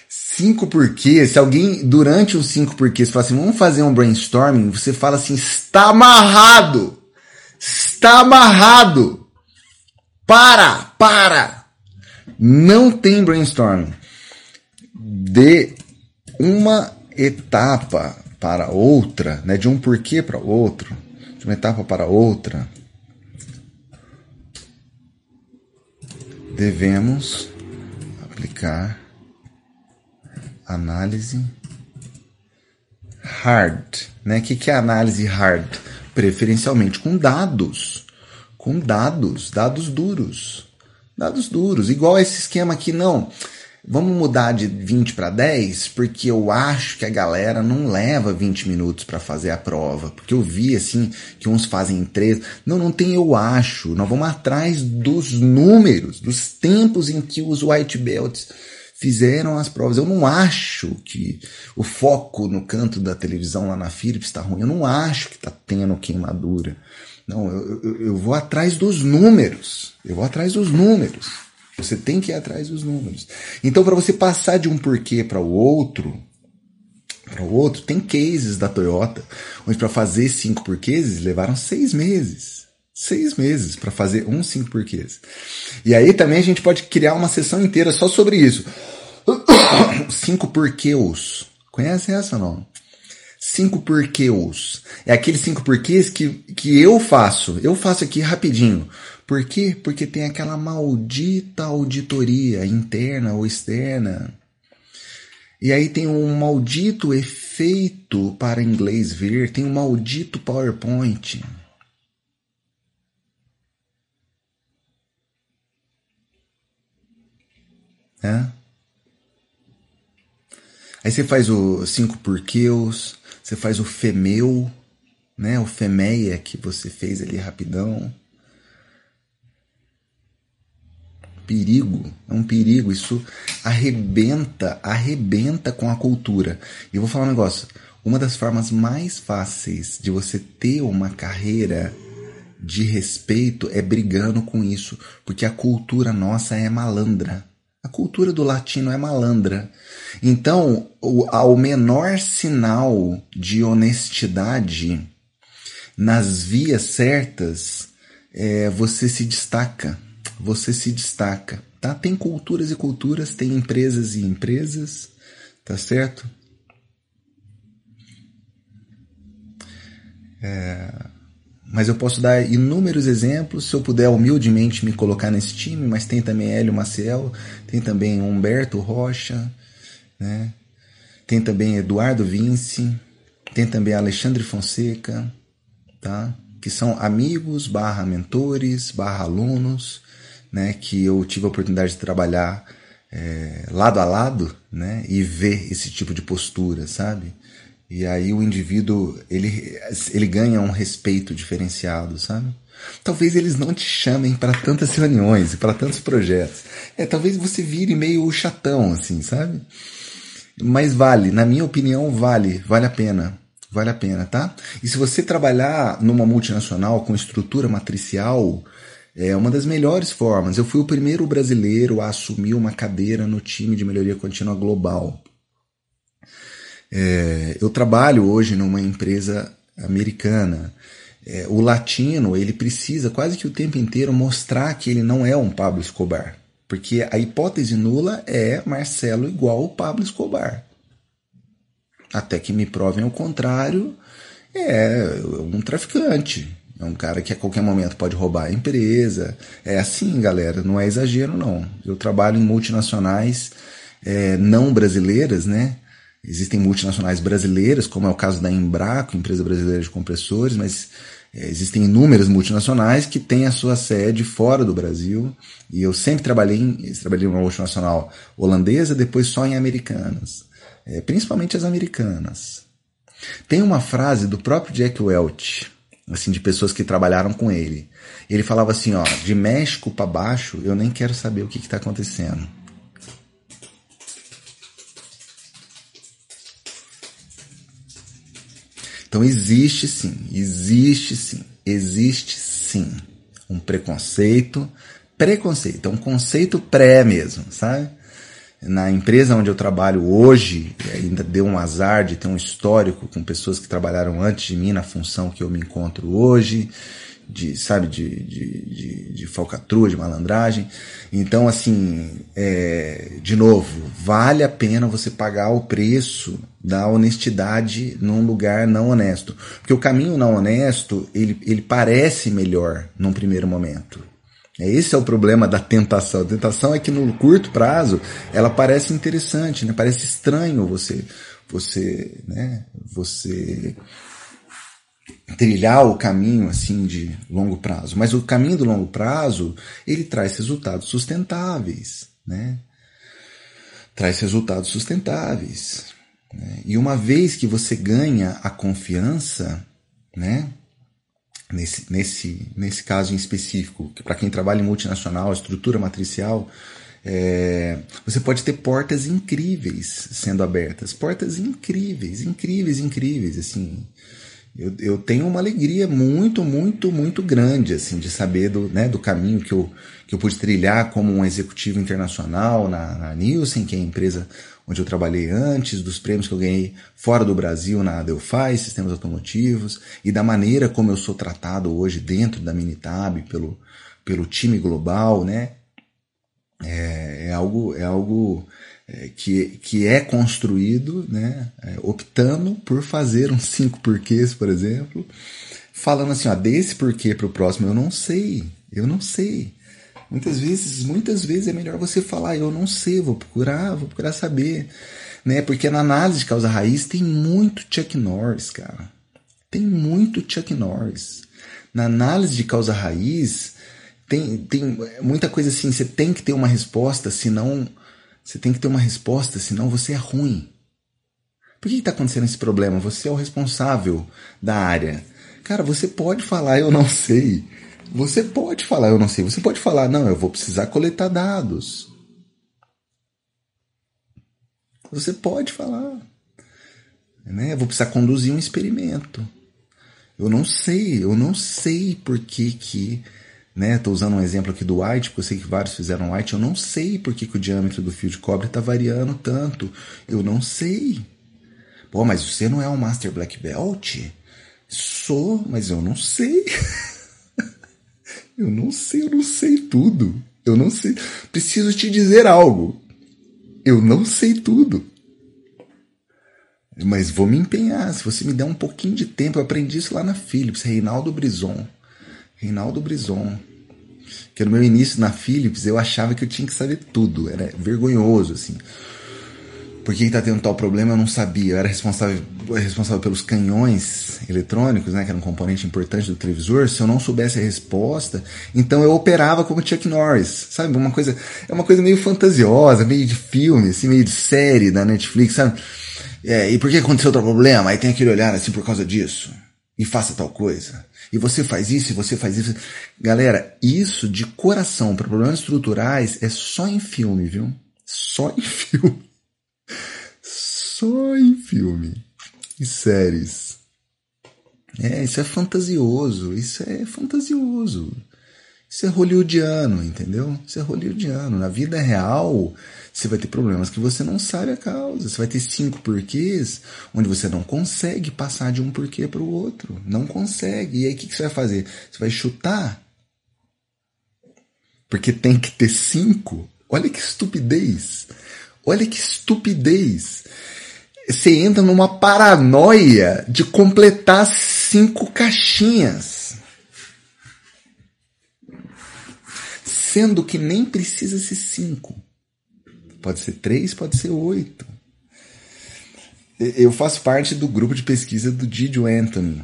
Cinco porquês, se alguém, durante os cinco porquês, fala assim, vamos fazer um brainstorming, você fala assim, está amarrado! Está amarrado! Para! Para! Não tem brainstorming. De uma etapa para outra, né, de um porquê para outro, uma etapa para outra, devemos aplicar análise hard, né? Que, que é análise hard? Preferencialmente com dados, com dados, dados duros, dados duros, igual esse esquema aqui, não. Vamos mudar de 20 para 10, porque eu acho que a galera não leva 20 minutos para fazer a prova. Porque eu vi assim que uns fazem 3. Não, não tem eu acho. Nós vamos atrás dos números, dos tempos em que os white belts fizeram as provas. Eu não acho que o foco no canto da televisão lá na Philips está ruim. Eu não acho que está tendo queimadura. Não, eu, eu, eu vou atrás dos números. Eu vou atrás dos números. Você tem que ir atrás dos números. Então, para você passar de um porquê para o outro, para o outro, tem cases da Toyota, onde para fazer cinco porquês levaram seis meses seis meses para fazer um cinco porquês. E aí também a gente pode criar uma sessão inteira só sobre isso. <coughs> cinco porquês. Conhece essa não? Cinco porquês. É aqueles cinco porquês que, que eu faço. Eu faço aqui rapidinho. Por quê? Porque tem aquela maldita auditoria interna ou externa. E aí tem um maldito efeito para inglês ver, tem um maldito PowerPoint. Né? Aí você faz o cinco porquês, você faz o femeu, né? O femeia que você fez ali rapidão. Perigo, é um perigo. Isso arrebenta, arrebenta com a cultura. E eu vou falar um negócio. Uma das formas mais fáceis de você ter uma carreira de respeito é brigando com isso, porque a cultura nossa é malandra. A cultura do latino é malandra. Então, ao menor sinal de honestidade nas vias certas, é, você se destaca. Você se destaca. Tá? Tem culturas e culturas, tem empresas e empresas, tá certo? É, mas eu posso dar inúmeros exemplos, se eu puder humildemente me colocar nesse time, mas tem também Hélio Maciel, tem também Humberto Rocha, né? tem também Eduardo Vinci, tem também Alexandre Fonseca, tá? que são amigos, barra mentores, barra alunos, né? que eu tive a oportunidade de trabalhar é, lado a lado né? e ver esse tipo de postura, sabe? E aí o indivíduo, ele, ele ganha um respeito diferenciado, sabe? Talvez eles não te chamem para tantas reuniões e para tantos projetos. É, talvez você vire meio chatão, assim, sabe? Mas vale, na minha opinião, vale, vale a pena. Vale a pena, tá? E se você trabalhar numa multinacional com estrutura matricial, é uma das melhores formas. Eu fui o primeiro brasileiro a assumir uma cadeira no time de melhoria contínua global. É, eu trabalho hoje numa empresa americana. É, o latino ele precisa quase que o tempo inteiro mostrar que ele não é um Pablo Escobar, porque a hipótese nula é Marcelo igual o Pablo Escobar. Até que me provem o contrário, é um traficante. É um cara que a qualquer momento pode roubar a empresa. É assim, galera, não é exagero, não. Eu trabalho em multinacionais é, não brasileiras, né? Existem multinacionais brasileiras, como é o caso da Embraco, empresa brasileira de compressores, mas É, existem inúmeras multinacionais que têm a sua sede fora do Brasil e eu sempre trabalhei em, trabalhei em uma multinacional holandesa, depois só em americanas, é, principalmente as americanas. Tem uma frase do próprio Jack Welch, assim, de pessoas que trabalharam com ele. Ele falava assim, ó, de México para baixo, eu nem quero saber o que está acontecendo. Então existe sim, existe sim, existe sim um preconceito, preconceito, é um conceito pré mesmo, sabe? Na empresa onde eu trabalho hoje, ainda deu um azar de ter um histórico com pessoas que trabalharam antes de mim na função que eu me encontro hoje de, sabe, de, de, de, de falcatrua, de malandragem. Então, assim, é, de novo, vale a pena você pagar o preço da honestidade num lugar não honesto. Porque o caminho não honesto, ele, ele parece melhor num primeiro momento. Esse é o problema da tentação. A tentação é que no curto prazo ela parece interessante, né? Parece estranho você, você, né? Você trilhar o caminho assim de longo prazo. Mas o caminho do longo prazo, ele traz resultados sustentáveis, né? Traz resultados sustentáveis. Né? E uma vez que você ganha a confiança, né? Nesse, nesse, nesse caso em específico, que para quem trabalha em multinacional, estrutura matricial, é, você pode ter portas incríveis sendo abertas, portas incríveis, incríveis, incríveis, assim, eu, eu tenho uma alegria muito, muito, muito grande assim de saber do, né, do caminho que eu, que eu pude trilhar como um executivo internacional na, na Nielsen, que é a empresa onde eu trabalhei antes, dos prêmios que eu ganhei fora do Brasil na Delphi, sistemas automotivos, e da maneira como eu sou tratado hoje dentro da Minitab pelo, pelo time global, né? É, é algo, é algo é, que, que é construído, né, é, optando por fazer uns cinco porquês, por exemplo, falando assim, ó, desse porquê para o próximo eu não sei, eu não sei. Muitas vezes, muitas vezes é melhor você falar, eu não sei, vou procurar, vou procurar saber, né? Porque na análise de causa raiz tem muito Chuck Norris, cara. Tem muito Chuck Norris. Na análise de causa raiz tem, tem muita coisa assim, você tem que ter uma resposta, senão você tem que ter uma resposta, senão você é ruim. Por que está acontecendo esse problema? Você é o responsável da área. Cara, você pode falar eu não sei. Você pode falar eu não sei. Você pode falar, não, eu vou precisar coletar dados. Você pode falar. Né? Eu vou precisar conduzir um experimento. Eu não sei, eu não sei por que que né? Estou usando um exemplo aqui do white, porque eu sei que vários fizeram white. Eu não sei por que, que o diâmetro do fio de cobre está variando tanto. Eu não sei. Pô, mas você não é um Master Black Belt? Sou, mas eu não sei. <laughs> eu não sei, eu não sei tudo. Eu não sei. Preciso te dizer algo. Eu não sei tudo. Mas vou me empenhar. Se você me der um pouquinho de tempo, eu aprendi isso lá na Philips, Reinaldo Brison. Reinaldo Brison. Que no meu início na Philips eu achava que eu tinha que saber tudo. Era vergonhoso, assim. Por que está tendo tal problema eu não sabia. Eu era responsável, responsável pelos canhões eletrônicos, né, que era um componente importante do televisor. Se eu não soubesse a resposta, então eu operava como Chuck Norris, sabe? Uma coisa, é uma coisa meio fantasiosa, meio de filme, assim, meio de série da Netflix, sabe? É, e por que aconteceu tal problema? Aí tem aquele olhar assim por causa disso. E faça tal coisa e você faz isso, e você faz isso. Galera, isso de coração para problemas estruturais é só em filme, viu? Só em <laughs> filme. Só em filme. E séries. É, isso é fantasioso. Isso é fantasioso. Isso é hollywoodiano, entendeu? Isso é hollywoodiano. Na vida real, você vai ter problemas que você não sabe a causa. Você vai ter cinco porquês onde você não consegue passar de um porquê para o outro. Não consegue. E aí o que, que você vai fazer? Você vai chutar. Porque tem que ter cinco. Olha que estupidez. Olha que estupidez. Você entra numa paranoia de completar cinco caixinhas. Sendo que nem precisa ser cinco. Pode ser três, pode ser oito. Eu faço parte do grupo de pesquisa do Didio Anthony.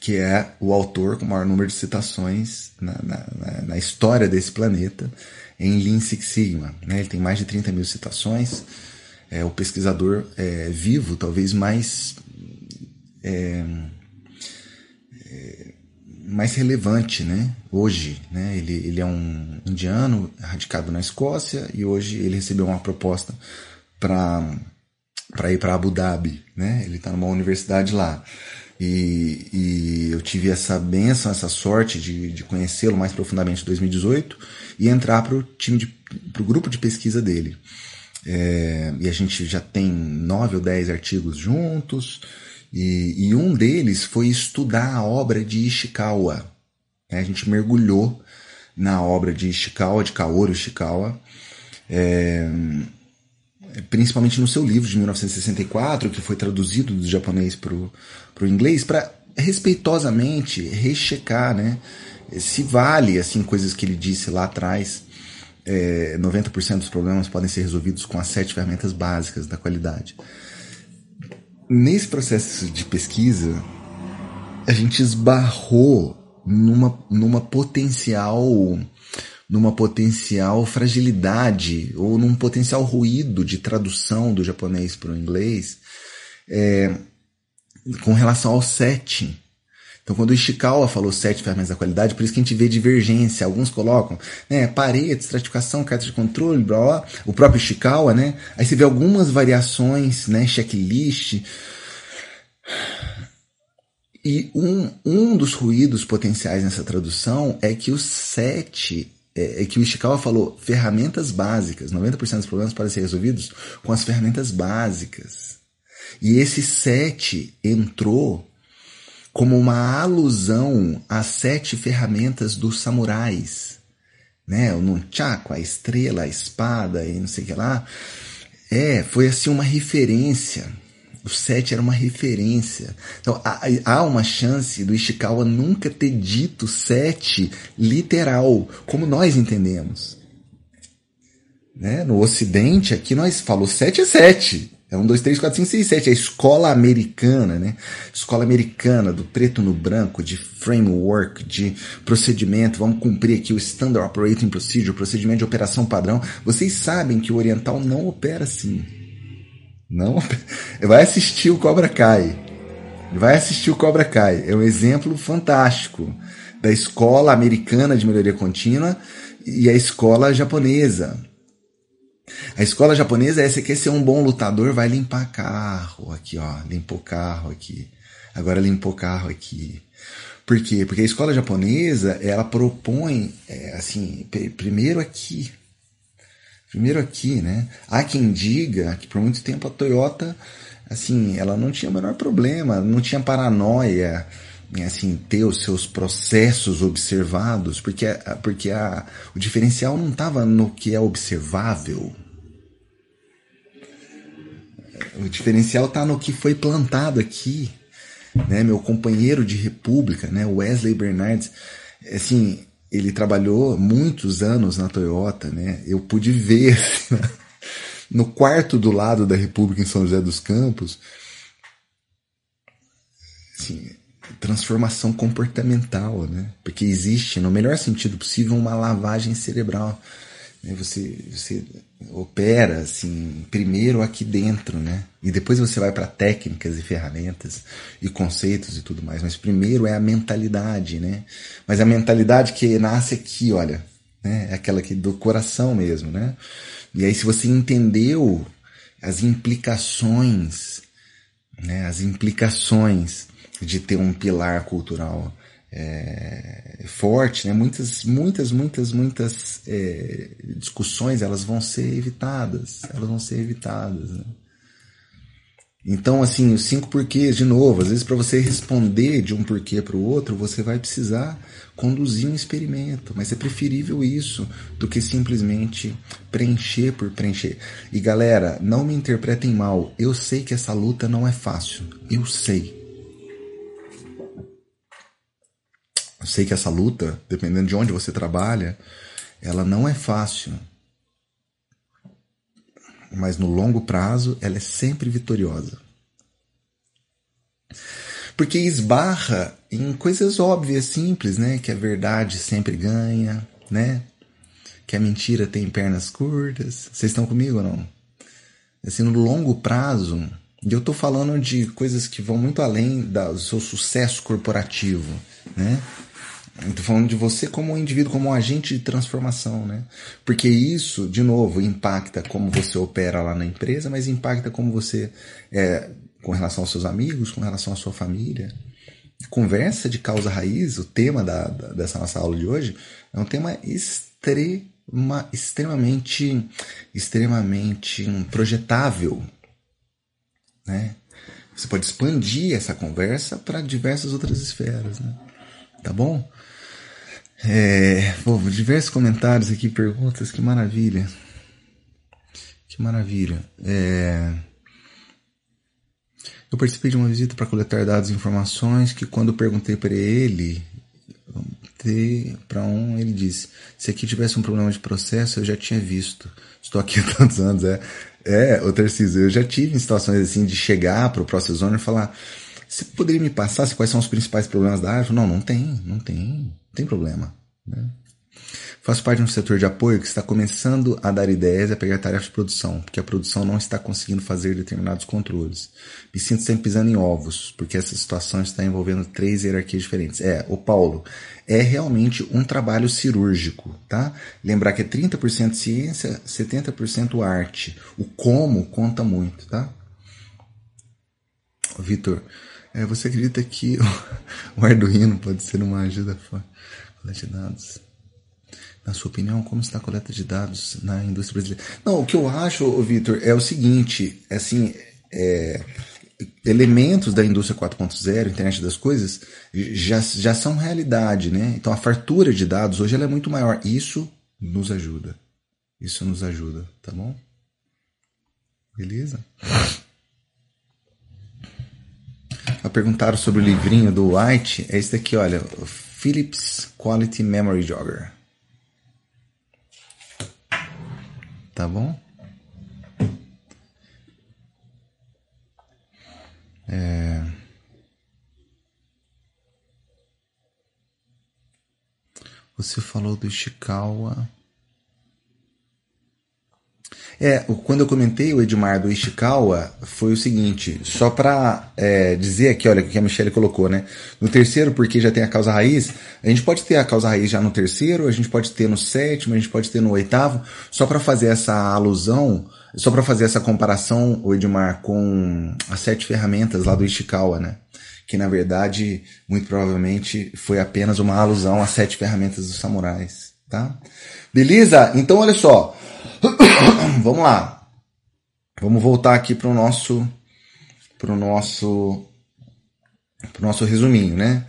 que é o autor com o maior número de citações na, na, na história desse planeta em Lean Six Sigma. Né? Ele tem mais de 30 mil citações. É o pesquisador é, vivo, talvez mais é, é, mais relevante, né? Hoje, né? Ele, ele é um indiano radicado na Escócia e hoje ele recebeu uma proposta para para ir para Abu Dhabi, né? Ele está numa universidade lá. E, e, eu tive essa benção, essa sorte de, de conhecê-lo mais profundamente em 2018 e entrar para o time de, pro grupo de pesquisa dele. É, e a gente já tem nove ou dez artigos juntos, e, e um deles foi estudar a obra de Ishikawa. É, a gente mergulhou na obra de Ishikawa, de Kaoru Ishikawa, é, principalmente no seu livro de 1964, que foi traduzido do japonês para o inglês, para respeitosamente rechecar né, se vale assim coisas que ele disse lá atrás. É, 90% dos problemas podem ser resolvidos com as sete ferramentas básicas da qualidade. Nesse processo de pesquisa, a gente esbarrou numa, numa potencial numa potencial fragilidade ou num potencial ruído de tradução do japonês para o inglês é, com relação ao set. Então, quando o Ishikawa falou sete ferramentas da qualidade, por isso que a gente vê divergência. Alguns colocam né, parede, estratificação, carta de controle, blá, blá, o próprio Ishikawa, né? Aí você vê algumas variações, né, checklist. E um, um dos ruídos potenciais nessa tradução é que o sete é, é que o Ishikawa falou ferramentas básicas. 90% dos problemas podem ser resolvidos com as ferramentas básicas. E esse sete entrou como uma alusão às sete ferramentas dos samurais. Né? O nunchaku, a estrela, a espada e não sei o que lá. É, foi assim uma referência o 7 era uma referência. Então há, há uma chance do Ishikawa nunca ter dito 7 literal, como nós entendemos. Né? No Ocidente, aqui nós falamos 7 é 7. É 1, 2, 3, 4, 5, 6, 7. É a escola americana, né? Escola americana do preto no branco, de framework, de procedimento. Vamos cumprir aqui o Standard Operating Procedure, procedimento de operação padrão. Vocês sabem que o oriental não opera assim. Não, <laughs> vai assistir o Cobra Kai. Vai assistir o Cobra Kai. É um exemplo fantástico da escola americana de melhoria contínua e a escola japonesa. A escola japonesa é: você quer ser um bom lutador, vai limpar carro. Aqui, ó, limpou carro aqui. Agora limpou carro aqui. Por quê? Porque a escola japonesa ela propõe, é, assim, primeiro aqui, Primeiro aqui, né? Há quem diga que por muito tempo a Toyota, assim, ela não tinha o menor problema, não tinha paranoia assim ter os seus processos observados, porque porque a, o diferencial não estava no que é observável. O diferencial está no que foi plantado aqui, né? Meu companheiro de república, né? Wesley Bernardes, assim, ele trabalhou muitos anos na Toyota, né? Eu pude ver assim, no quarto do lado da República em São José dos Campos, assim, transformação comportamental, né? Porque existe, no melhor sentido possível, uma lavagem cerebral. Né? Você, você opera assim primeiro aqui dentro, né? E depois você vai para técnicas e ferramentas e conceitos e tudo mais. Mas primeiro é a mentalidade, né? Mas a mentalidade que nasce aqui, olha, né? É aquela que do coração mesmo, né? E aí se você entendeu as implicações, né? As implicações de ter um pilar cultural é, forte, né? muitas, muitas, muitas, muitas é, discussões elas vão ser evitadas, elas vão ser evitadas. Né? Então, assim, os cinco porquês, de novo, às vezes para você responder de um porquê para o outro, você vai precisar conduzir um experimento, mas é preferível isso do que simplesmente preencher por preencher. E galera, não me interpretem mal, eu sei que essa luta não é fácil, eu sei. Eu sei que essa luta, dependendo de onde você trabalha, ela não é fácil. Mas no longo prazo, ela é sempre vitoriosa. Porque esbarra em coisas óbvias, simples, né? Que a verdade sempre ganha, né? Que a mentira tem pernas curtas. Vocês estão comigo ou não? Assim, no longo prazo, e eu estou falando de coisas que vão muito além do seu sucesso corporativo, né? Estou falando de você como um indivíduo, como um agente de transformação, né? Porque isso, de novo, impacta como você opera lá na empresa, mas impacta como você é com relação aos seus amigos, com relação à sua família. Conversa de causa raiz, o tema da, da dessa nossa aula de hoje, é um tema extrema, extremamente, extremamente projetável, né? Você pode expandir essa conversa para diversas outras esferas, né? Tá bom? É, pô, diversos comentários aqui, perguntas, que maravilha. Que maravilha. É, eu participei de uma visita para coletar dados e informações que quando perguntei para ele, para um, ele disse, se aqui tivesse um problema de processo, eu já tinha visto. Estou aqui há tantos anos, é. É, o Tarcísio, eu já tive em situações assim de chegar para o Process Owner e falar, você poderia me passar quais são os principais problemas da área? Não, não tem, não tem, tem problema. Né? Faço parte de um setor de apoio que está começando a dar ideias e a pegar tarefas de produção, porque a produção não está conseguindo fazer determinados controles. Me sinto sempre pisando em ovos, porque essa situação está envolvendo três hierarquias diferentes. É, o Paulo, é realmente um trabalho cirúrgico, tá? Lembrar que é 30% ciência, 70% arte. O como conta muito, tá? Vitor, é, você acredita que <laughs> o Arduino pode ser uma ajuda para coleta de dados? Na sua opinião, como está a coleta de dados na indústria brasileira? Não, o que eu acho, Vitor, é o seguinte, é assim, é, elementos da indústria 4.0, internet das coisas, já, já são realidade, né? Então a fartura de dados hoje ela é muito maior. Isso nos ajuda. Isso nos ajuda, tá bom? Beleza? Perguntaram sobre o livrinho do White. É esse daqui, olha. Philips Quality Memory Jogger. Tá bom? É... Você falou do Ishikawa. É, quando eu comentei o Edmar do Ishikawa, foi o seguinte, só para é, dizer aqui, olha, que a Michelle colocou, né? No terceiro, porque já tem a causa raiz, a gente pode ter a causa raiz já no terceiro, a gente pode ter no sétimo, a gente pode ter no oitavo, só para fazer essa alusão, só para fazer essa comparação, o Edmar, com as sete ferramentas lá do Ishikawa, né? Que na verdade, muito provavelmente, foi apenas uma alusão às sete ferramentas dos samurais, tá? Beleza? Então, olha só. <coughs> Vamos lá. Vamos voltar aqui para o nosso para o nosso pro nosso resuminho, né?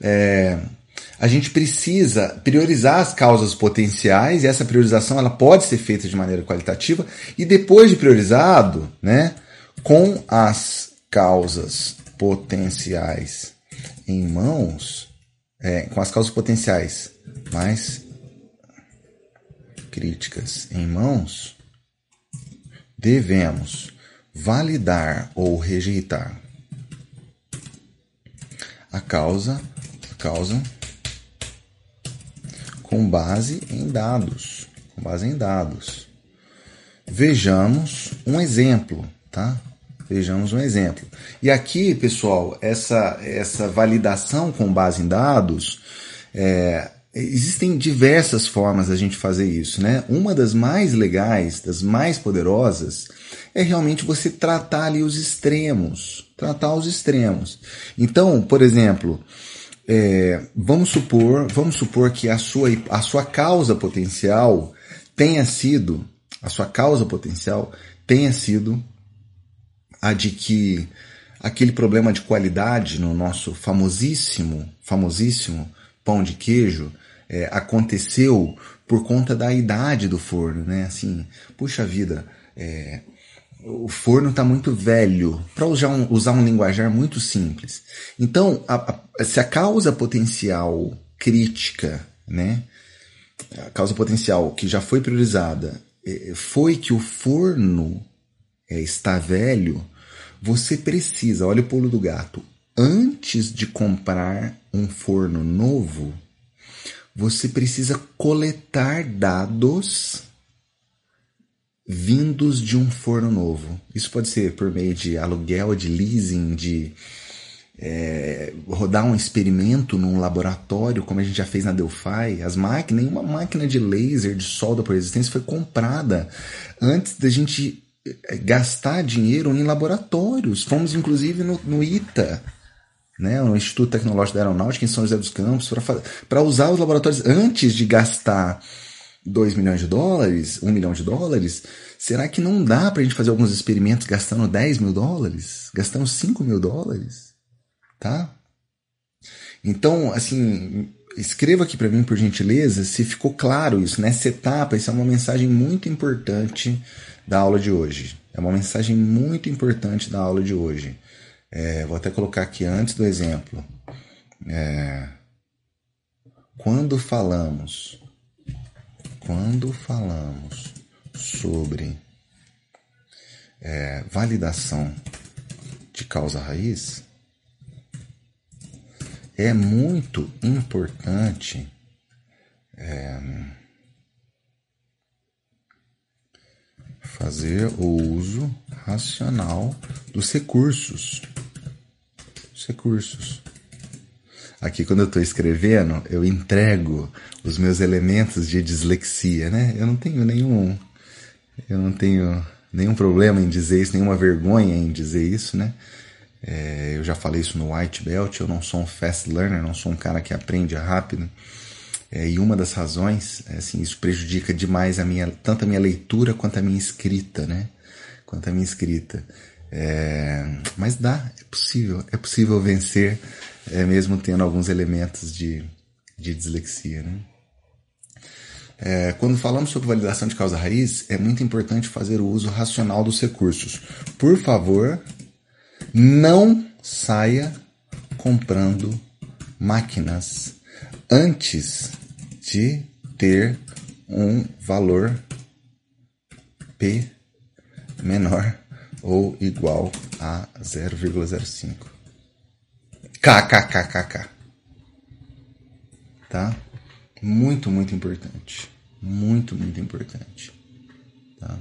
É, a gente precisa priorizar as causas potenciais e essa priorização ela pode ser feita de maneira qualitativa e depois de priorizado, né, com as causas potenciais em mãos, é, com as causas potenciais mais críticas em mãos, devemos validar ou rejeitar a causa, causa com base em dados, com base em dados. Vejamos um exemplo, tá? Vejamos um exemplo. E aqui, pessoal, essa essa validação com base em dados é, Existem diversas formas da gente fazer isso, né? Uma das mais legais, das mais poderosas, é realmente você tratar ali os extremos, tratar os extremos. Então, por exemplo, é, vamos supor, vamos supor que a sua, a sua causa potencial tenha sido, a sua causa potencial tenha sido a de que aquele problema de qualidade no nosso famosíssimo, famosíssimo pão de queijo é, aconteceu por conta da idade do forno, né? Assim, puxa vida, é, o forno está muito velho, para usar um, usar um linguajar muito simples. Então, a, a, se a causa potencial crítica, né? A causa potencial que já foi priorizada é, foi que o forno é, está velho, você precisa, olha o pulo do gato, antes de comprar um forno novo, você precisa coletar dados vindos de um forno novo. Isso pode ser por meio de aluguel, de leasing, de é, rodar um experimento num laboratório, como a gente já fez na Delphi. As máquinas, nenhuma máquina de laser, de solda por existência foi comprada antes da gente é, gastar dinheiro em laboratórios. Fomos inclusive no, no ITA, né, no Instituto Tecnológico da Aeronáutica em São José dos Campos, para usar os laboratórios antes de gastar 2 milhões de dólares, 1 um milhão de dólares, será que não dá para a gente fazer alguns experimentos gastando 10 mil dólares? Gastando 5 mil dólares? Tá? Então, assim, escreva aqui para mim, por gentileza, se ficou claro isso. Nessa etapa, isso é uma mensagem muito importante da aula de hoje. É uma mensagem muito importante da aula de hoje. É, vou até colocar aqui antes do exemplo. É, quando falamos, quando falamos sobre é, validação de causa raiz, é muito importante é, fazer o uso racional dos recursos. Os recursos. Aqui, quando eu estou escrevendo, eu entrego os meus elementos de dislexia, né? Eu não tenho nenhum, eu não tenho nenhum problema em dizer isso, nenhuma vergonha em dizer isso, né? É, eu já falei isso no White Belt, eu não sou um fast learner, não sou um cara que aprende rápido. É, e uma das razões, é, assim, isso prejudica demais a minha, tanto a minha leitura quanto a minha escrita, né? Quanto a minha escrita. É, mas dá, é possível, é possível vencer, é, mesmo tendo alguns elementos de, de dislexia, né? É, quando falamos sobre validação de causa raiz, é muito importante fazer o uso racional dos recursos. Por favor, não saia comprando máquinas antes de ter um valor P menor ou igual a 0,05. KKKKK. Tá? Muito, muito importante. Muito, muito importante. Tá?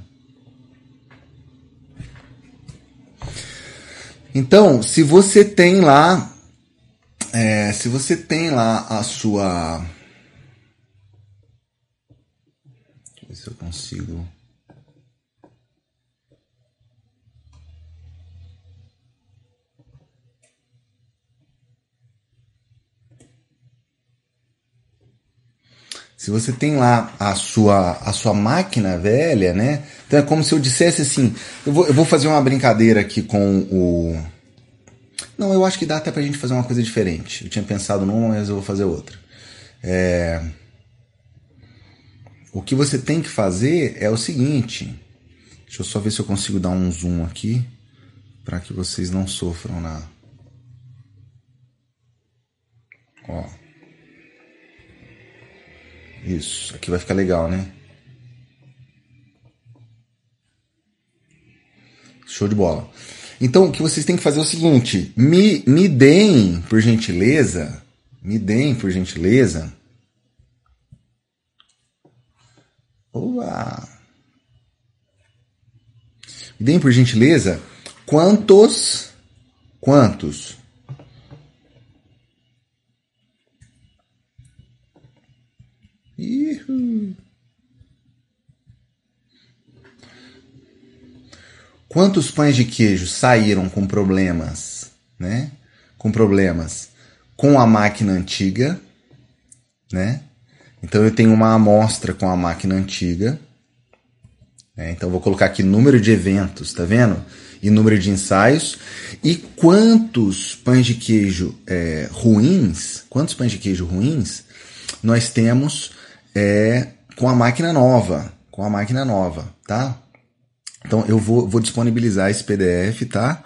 Então, se você tem lá, é, se você tem lá a sua, deixa eu ver se eu consigo. Se você tem lá a sua, a sua máquina velha, né? Então é como se eu dissesse assim: eu vou, eu vou fazer uma brincadeira aqui com o. Não, eu acho que dá até pra gente fazer uma coisa diferente. Eu tinha pensado numa, mas eu vou fazer outra. É... O que você tem que fazer é o seguinte. Deixa eu só ver se eu consigo dar um zoom aqui para que vocês não sofram na. Ó. Isso, aqui vai ficar legal, né? Show de bola. Então, o que vocês têm que fazer é o seguinte: me, me deem, por gentileza, me deem, por gentileza. Oa! Me deem, por gentileza, quantos, quantos. Quantos pães de queijo saíram com problemas, né? Com problemas com a máquina antiga, né? Então eu tenho uma amostra com a máquina antiga. Né? Então vou colocar aqui número de eventos, tá vendo? E número de ensaios. E quantos pães de queijo é, ruins, quantos pães de queijo ruins nós temos é, com a máquina nova, com a máquina nova, tá? Então eu vou, vou disponibilizar esse PDF, tá?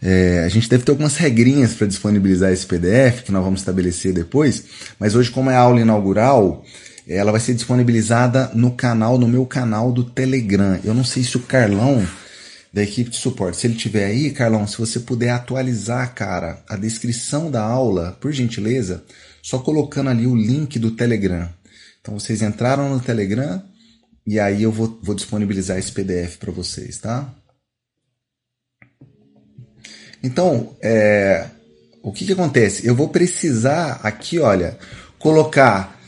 É, a gente deve ter algumas regrinhas para disponibilizar esse PDF que nós vamos estabelecer depois, mas hoje como é a aula inaugural, ela vai ser disponibilizada no canal, no meu canal do Telegram. Eu não sei se o Carlão da equipe de suporte. Se ele tiver aí, Carlão, se você puder atualizar, cara, a descrição da aula, por gentileza, só colocando ali o link do Telegram. Então vocês entraram no Telegram e aí eu vou, vou disponibilizar esse PDF para vocês, tá? Então, é, o que, que acontece? Eu vou precisar aqui, olha, colocar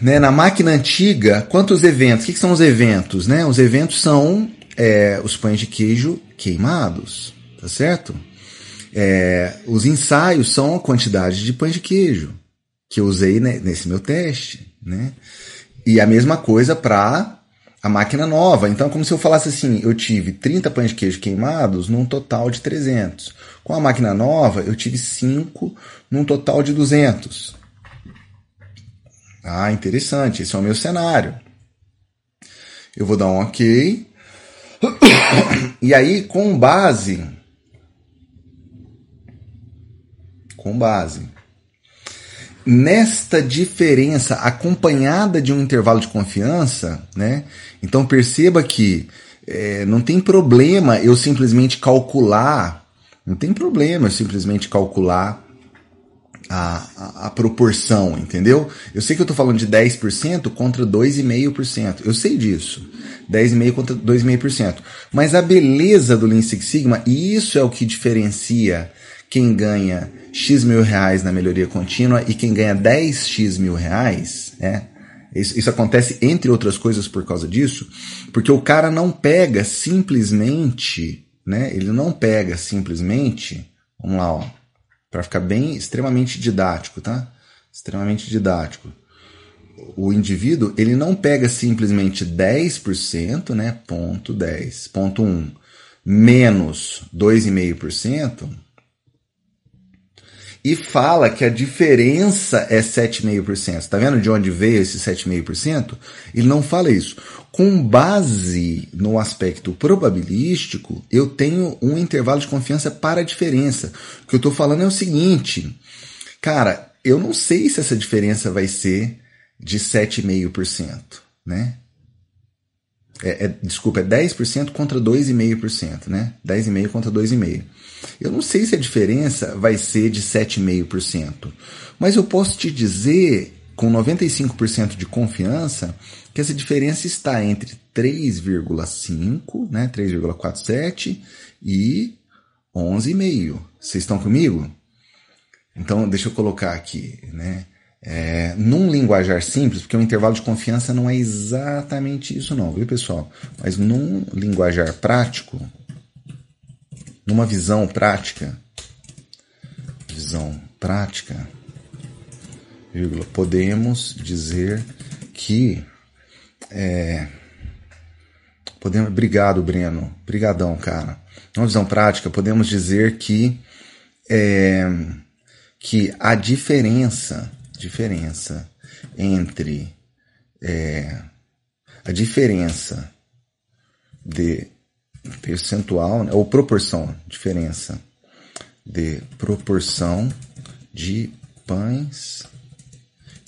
né, na máquina antiga quantos eventos? O que, que são os eventos? Né? Os eventos são é, os pães de queijo queimados, tá certo? É, os ensaios são a quantidade de pães de queijo que eu usei né, nesse meu teste, né? E a mesma coisa para a máquina nova. Então, é como se eu falasse assim, eu tive 30 pães de queijo queimados num total de 300. Com a máquina nova, eu tive 5 num total de 200. Ah, interessante, esse é o meu cenário. Eu vou dar um OK. <coughs> E aí, com base. Com base. Nesta diferença acompanhada de um intervalo de confiança, né? Então perceba que é, não tem problema eu simplesmente calcular, não tem problema eu simplesmente calcular a, a, a, proporção, entendeu? Eu sei que eu estou falando de 10% contra 2,5%. Eu sei disso. 10,5% contra 2,5%. Mas a beleza do Lean Six Sigma, e isso é o que diferencia quem ganha X mil reais na melhoria contínua e quem ganha 10X mil reais, né? Isso, isso acontece, entre outras coisas, por causa disso, porque o cara não pega simplesmente, né? Ele não pega simplesmente, vamos lá, ó, para ficar bem extremamente didático, tá? Extremamente didático. O indivíduo, ele não pega simplesmente 10%, né? Ponto 10, ponto 1, menos 2,5%, e fala que a diferença é 7,5%. Tá vendo de onde veio esse 7,5%? Ele não fala isso. Com base no aspecto probabilístico, eu tenho um intervalo de confiança para a diferença. O que eu estou falando é o seguinte, cara, eu não sei se essa diferença vai ser de 7,5%, né? É, é, desculpa, é 10% contra 2,5%, né? 10,5% contra 2,5%. Eu não sei se a diferença vai ser de 7,5%, mas eu posso te dizer com 95% de confiança que essa diferença está entre 3,5, né, 3,47 e 11,5. Vocês estão comigo? Então, deixa eu colocar aqui, né? É, num linguajar simples, porque o intervalo de confiança não é exatamente isso não, viu pessoal? Mas num linguajar prático, numa visão prática, visão prática, vírgula, podemos dizer que é, podemos, obrigado Breno, brigadão cara. Numa visão prática, podemos dizer que é, que a diferença, diferença entre é, a diferença de percentual, né, ou proporção, diferença de proporção de pães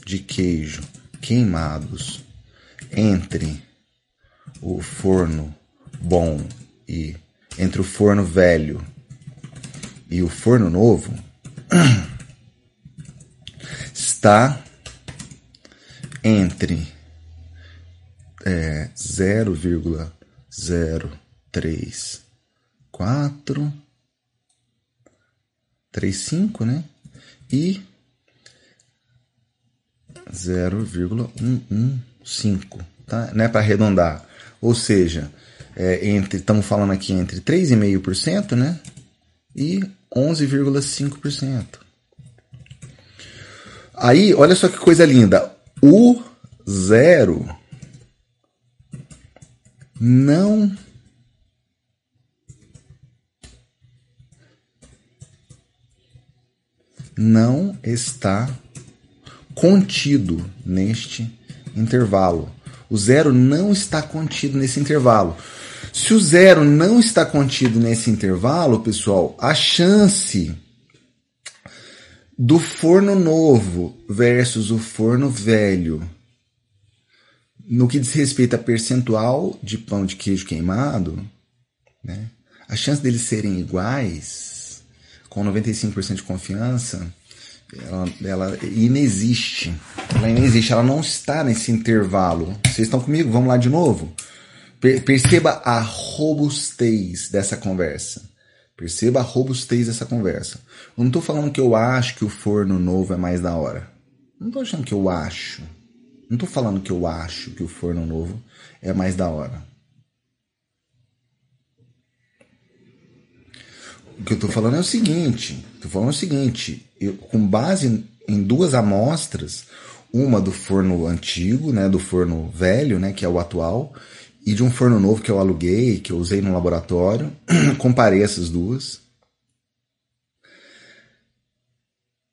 de queijo queimados entre o forno bom e entre o forno velho e o forno novo <clears throat> está entre é, 0,0 três, quatro, três, cinco, né? E 0,115, tá? Não é para arredondar. Ou seja, é entre, estamos falando aqui entre 3,5%, né? E 11,5%. Aí, olha só que coisa linda. O zero não não está contido neste intervalo. O zero não está contido nesse intervalo. Se o zero não está contido nesse intervalo, pessoal, a chance do forno novo versus o forno velho, no que diz respeito a percentual de pão de queijo queimado, Né? A chance deles serem iguais, com 95% de confiança, ela, ela inexiste. Ela inexiste, ela não está nesse intervalo. Vocês estão comigo? Vamos lá de novo? Perceba a robustez dessa conversa. Perceba a robustez dessa conversa. Eu não estou falando que eu acho que o forno novo é mais da hora. Não estou achando que eu acho. Não estou falando que eu acho que o forno novo é mais da hora. O que eu estou falando é o seguinte: estou falando o seguinte, eu, com base em duas amostras, uma do forno antigo, né, do forno velho, né, que é o atual, e de um forno novo que eu aluguei, que eu usei no laboratório. <clears throat> Comparei essas duas.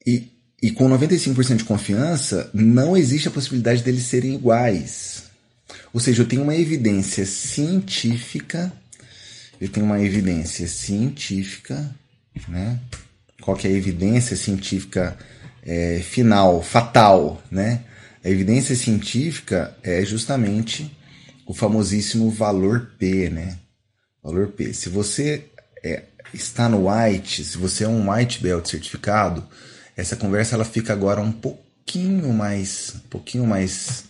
E, e com 95% de confiança, não existe a possibilidade deles serem iguais. Ou seja, eu tenho uma evidência científica, eu tenho uma evidência científica, né? Qual que é a evidência científica é, final, fatal, né? A evidência científica é justamente o famosíssimo valor P, né? Valor P. Se você é, está no white, se você é um white belt certificado, essa conversa ela fica agora um pouquinho mais, um pouquinho mais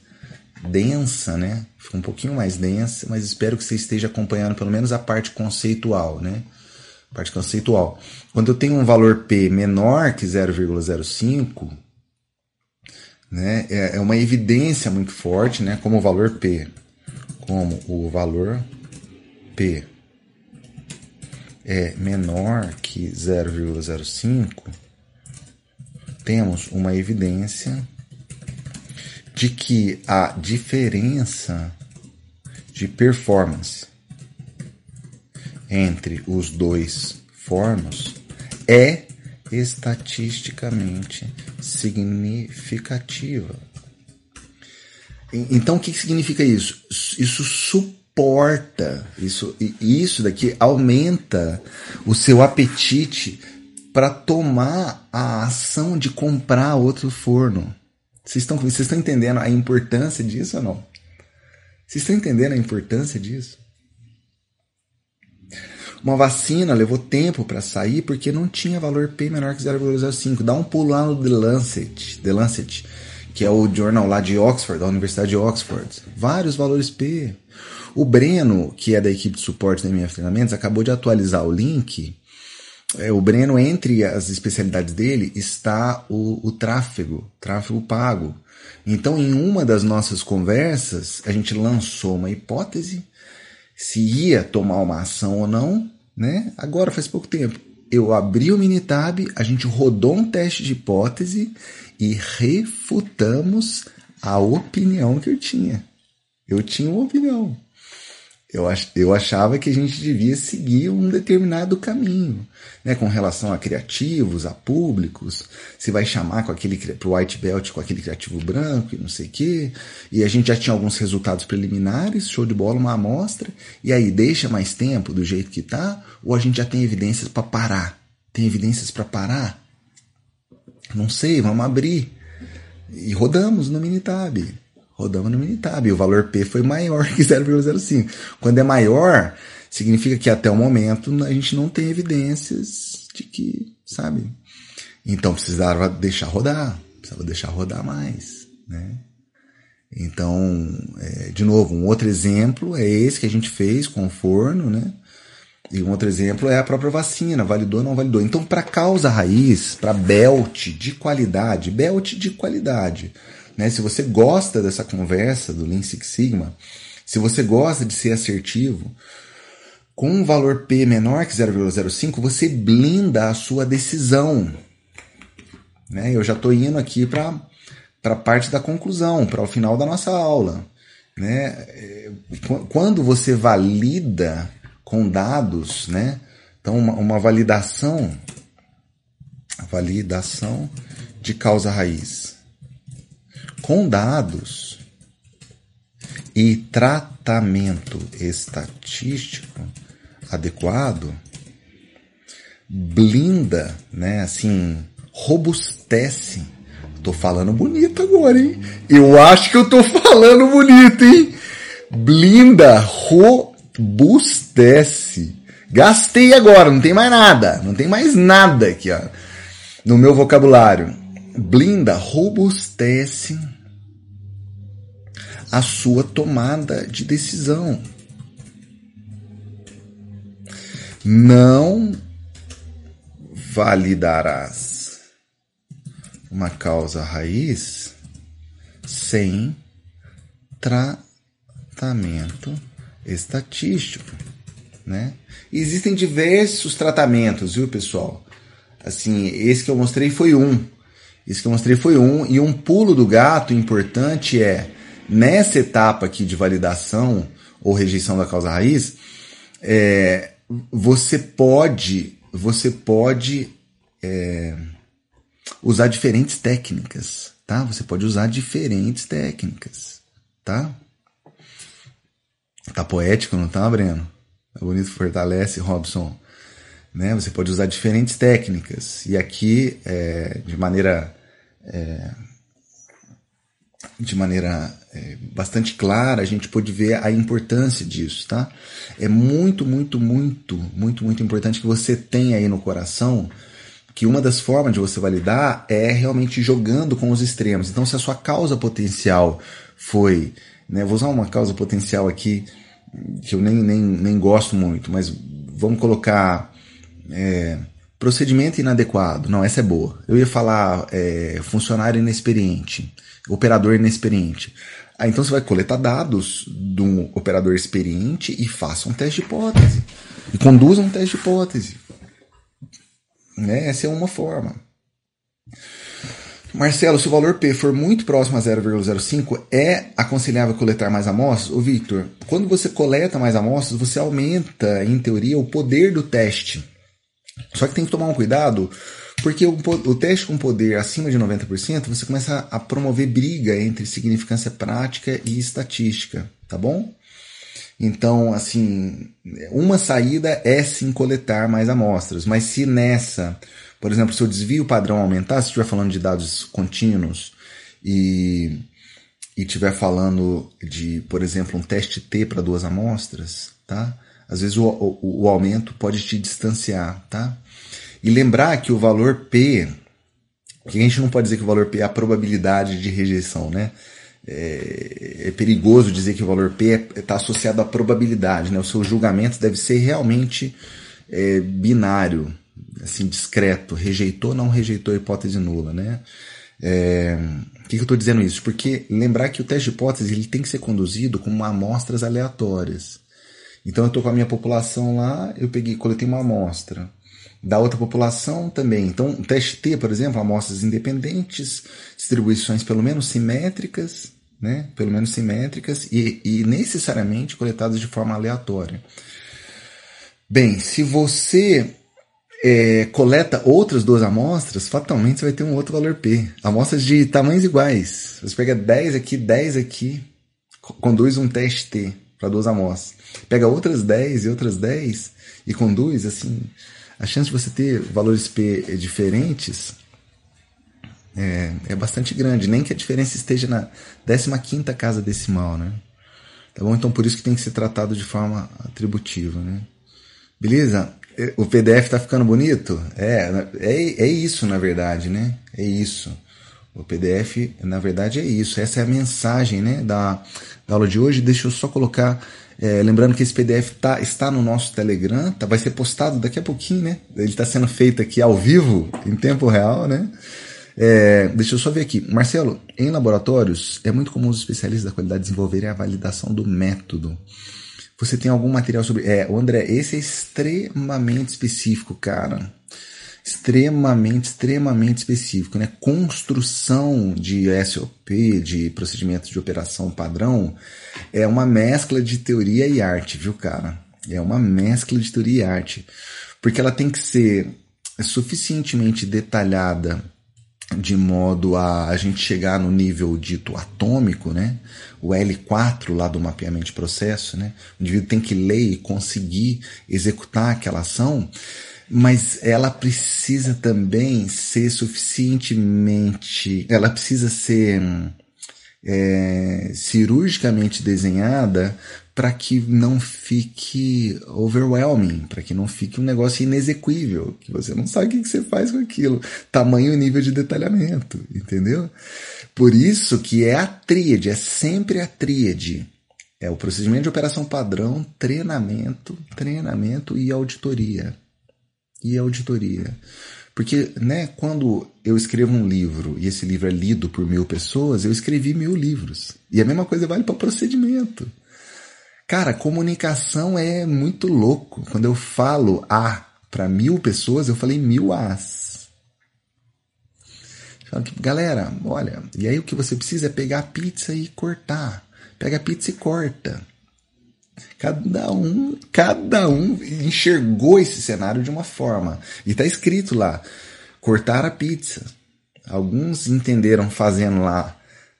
densa, né? Fica um pouquinho mais densa, mas espero que você esteja acompanhando pelo menos a parte conceitual, né? Parte conceitual. Quando eu tenho um valor P menor que 0,05, né? É, é uma evidência muito forte, né? Como o valor P como o valor P é menor que 0,05, temos uma evidência de que a diferença de performance entre os dois fornos é estatisticamente significativa. Então, o que significa isso? Isso suporta, isso, isso daqui aumenta o seu apetite para tomar a ação de comprar outro forno. Vocês estão, vocês estão entendendo a importância disso ou não? Vocês estão entendendo a importância disso? Uma vacina levou tempo para sair porque não tinha valor P menor que 0,05. Dá um pulo lá no The Lancet. The Lancet que é o jornal lá de Oxford, da Universidade de Oxford. Vários valores P. O Breno, que é da equipe de suporte da MF Treinamentos, acabou de atualizar o link. É, o Breno, entre as especialidades dele, está o, o tráfego, tráfego pago. Então, em uma das nossas conversas, a gente lançou uma hipótese se ia tomar uma ação ou não, né? Agora faz pouco tempo. Eu abri o Minitab, a gente rodou um teste de hipótese e refutamos a opinião que eu tinha. Eu tinha uma opinião. Eu, ach, eu achava que a gente devia seguir um determinado caminho, né, com relação a criativos, a públicos, se vai chamar com aquele pro white belt com aquele criativo branco e não sei o quê. E a gente já tinha alguns resultados preliminares, show de bola, uma amostra. E aí deixa mais tempo do jeito que tá, ou a gente já tem evidências para parar? Tem evidências para parar? Não sei, vamos abrir. E rodamos no Minitab. Rodamos no Minitab. E o valor P foi maior que 0,05. Quando é maior, significa que até o momento a gente não tem evidências de que, sabe? Então precisava deixar rodar. Precisava deixar rodar mais, né? Então, é, de novo, um outro exemplo é esse que a gente fez com o forno, né? E um outro exemplo é a própria vacina, validou ou não validou. Então, para causa raiz, para belt de qualidade, belt de qualidade, né? Se você gosta dessa conversa do Lean Six Sigma, se você gosta de ser assertivo, com um valor P menor que 0,05, você blinda a sua decisão. Né? Eu já estou indo aqui para a parte da conclusão, para o final da nossa aula. Né? É, quando você valida com dados, né? Então, uma, uma validação, validação de causa raiz com dados e tratamento estatístico adequado blinda, né? Assim, robustece. Tô falando bonito agora, hein? Eu acho que eu tô falando bonito, hein? Blinda, ro robustece Gastei agora, não tem mais nada. Não tem mais nada aqui, ó. No meu vocabulário. Blinda, robustece a sua tomada de decisão. Não validarás uma causa raiz sem tratamento estatístico, né? Existem diversos tratamentos, viu, pessoal? Assim, esse que eu mostrei foi um. Esse que eu mostrei foi um e um pulo do gato importante é nessa etapa aqui de validação ou rejeição da causa raiz, é, você pode você pode é, usar diferentes técnicas, tá? Você pode usar diferentes técnicas, tá? Tá poético, não tá, Breno? É bonito, fortalece, Robson. Né? Você pode usar diferentes técnicas. E aqui, é, de maneira é, de maneira é, bastante clara, a gente pode ver a importância disso, tá? É muito, muito, muito, muito, muito importante que você tenha aí no coração que uma das formas de você validar é realmente jogando com os extremos. Então, se a sua causa potencial foi, né, vou usar uma causa potencial aqui que eu nem, nem, nem gosto muito, mas vamos colocar é, procedimento inadequado. Não, essa é boa. Eu ia falar é, funcionário inexperiente, operador inexperiente. Ah, então você vai coletar dados de um operador experiente e faça um teste de hipótese. E conduza um teste de hipótese. Né? Essa é uma forma. Marcelo, se o valor P for muito próximo a 0,05, é aconselhável coletar mais amostras? Ô Victor, quando você coleta mais amostras, você aumenta, em teoria, o poder do teste. Só que tem que tomar um cuidado, porque o, o teste com poder acima de 90%, você começa a promover briga entre significância prática e estatística, tá bom? Então, assim, uma saída é sim coletar mais amostras, mas se nessa, por exemplo, se o desvio padrão aumentar, se estiver falando de dados contínuos e e estiver falando de, por exemplo, um teste T para duas amostras, tá? Às vezes o, o, o aumento pode te distanciar, tá? E lembrar que o valor P, que a gente não pode dizer que o valor P é a probabilidade de rejeição, né? É, é perigoso dizer que o valor P está é, tá associado à probabilidade, né? O seu julgamento deve ser realmente é, binário, assim, discreto. Rejeitou, não rejeitou a hipótese nula, né? É, que, que eu estou dizendo isso? Porque lembrar que o teste de hipótese ele tem que ser conduzido com amostras aleatórias. Então eu estou com a minha população lá, eu peguei, coletei uma amostra. Da outra população também. Então, o teste T, por exemplo, amostras independentes, distribuições pelo menos simétricas, né? Pelo menos simétricas e, e necessariamente coletadas de forma aleatória. Bem, se você é, coleta outras duas amostras, fatalmente você vai ter um outro valor P. Amostras de tamanhos iguais. Você pega 10 aqui, 10 aqui, conduz um teste T para duas amostras. Pega outras 10 e outras 10 e conduz, assim, a chance de você ter valores P diferentes é, é bastante grande, nem que a diferença esteja na 15 casa decimal, né? Tá bom? Então por isso que tem que ser tratado de forma atributiva, né? Beleza? O PDF tá ficando bonito? É, é, é isso na verdade, né? É isso. O PDF, na verdade, é isso. Essa é a mensagem né, da, da aula de hoje. Deixa eu só colocar. É, lembrando que esse PDF tá, está no nosso Telegram, tá, vai ser postado daqui a pouquinho, né? Ele está sendo feito aqui ao vivo, em tempo real, né? É, deixa eu só ver aqui. Marcelo, em laboratórios, é muito comum os especialistas da qualidade desenvolverem a validação do método. Você tem algum material sobre. É, André, esse é extremamente específico, cara extremamente, extremamente específico, né? Construção de SOP, de procedimento de operação padrão, é uma mescla de teoria e arte, viu, cara? É uma mescla de teoria e arte, porque ela tem que ser suficientemente detalhada de modo a a gente chegar no nível dito atômico, né? O L4 lá do mapeamento de processo, né? O indivíduo tem que ler e conseguir executar aquela ação mas ela precisa também ser suficientemente. Ela precisa ser é, cirurgicamente desenhada para que não fique overwhelming, para que não fique um negócio inexequível, que você não sabe o que você faz com aquilo, tamanho e nível de detalhamento, entendeu? Por isso que é a tríade, é sempre a tríade. É o procedimento de operação padrão, treinamento, treinamento e auditoria. E auditoria. Porque, né, quando eu escrevo um livro e esse livro é lido por mil pessoas, eu escrevi mil livros. E a mesma coisa vale para procedimento. Cara, comunicação é muito louco. Quando eu falo A para mil pessoas, eu falei mil As. Galera, olha, e aí o que você precisa é pegar a pizza e cortar. Pega a pizza e corta. Cada um, cada um enxergou esse cenário de uma forma. E está escrito lá: cortar a pizza. Alguns entenderam fazendo lá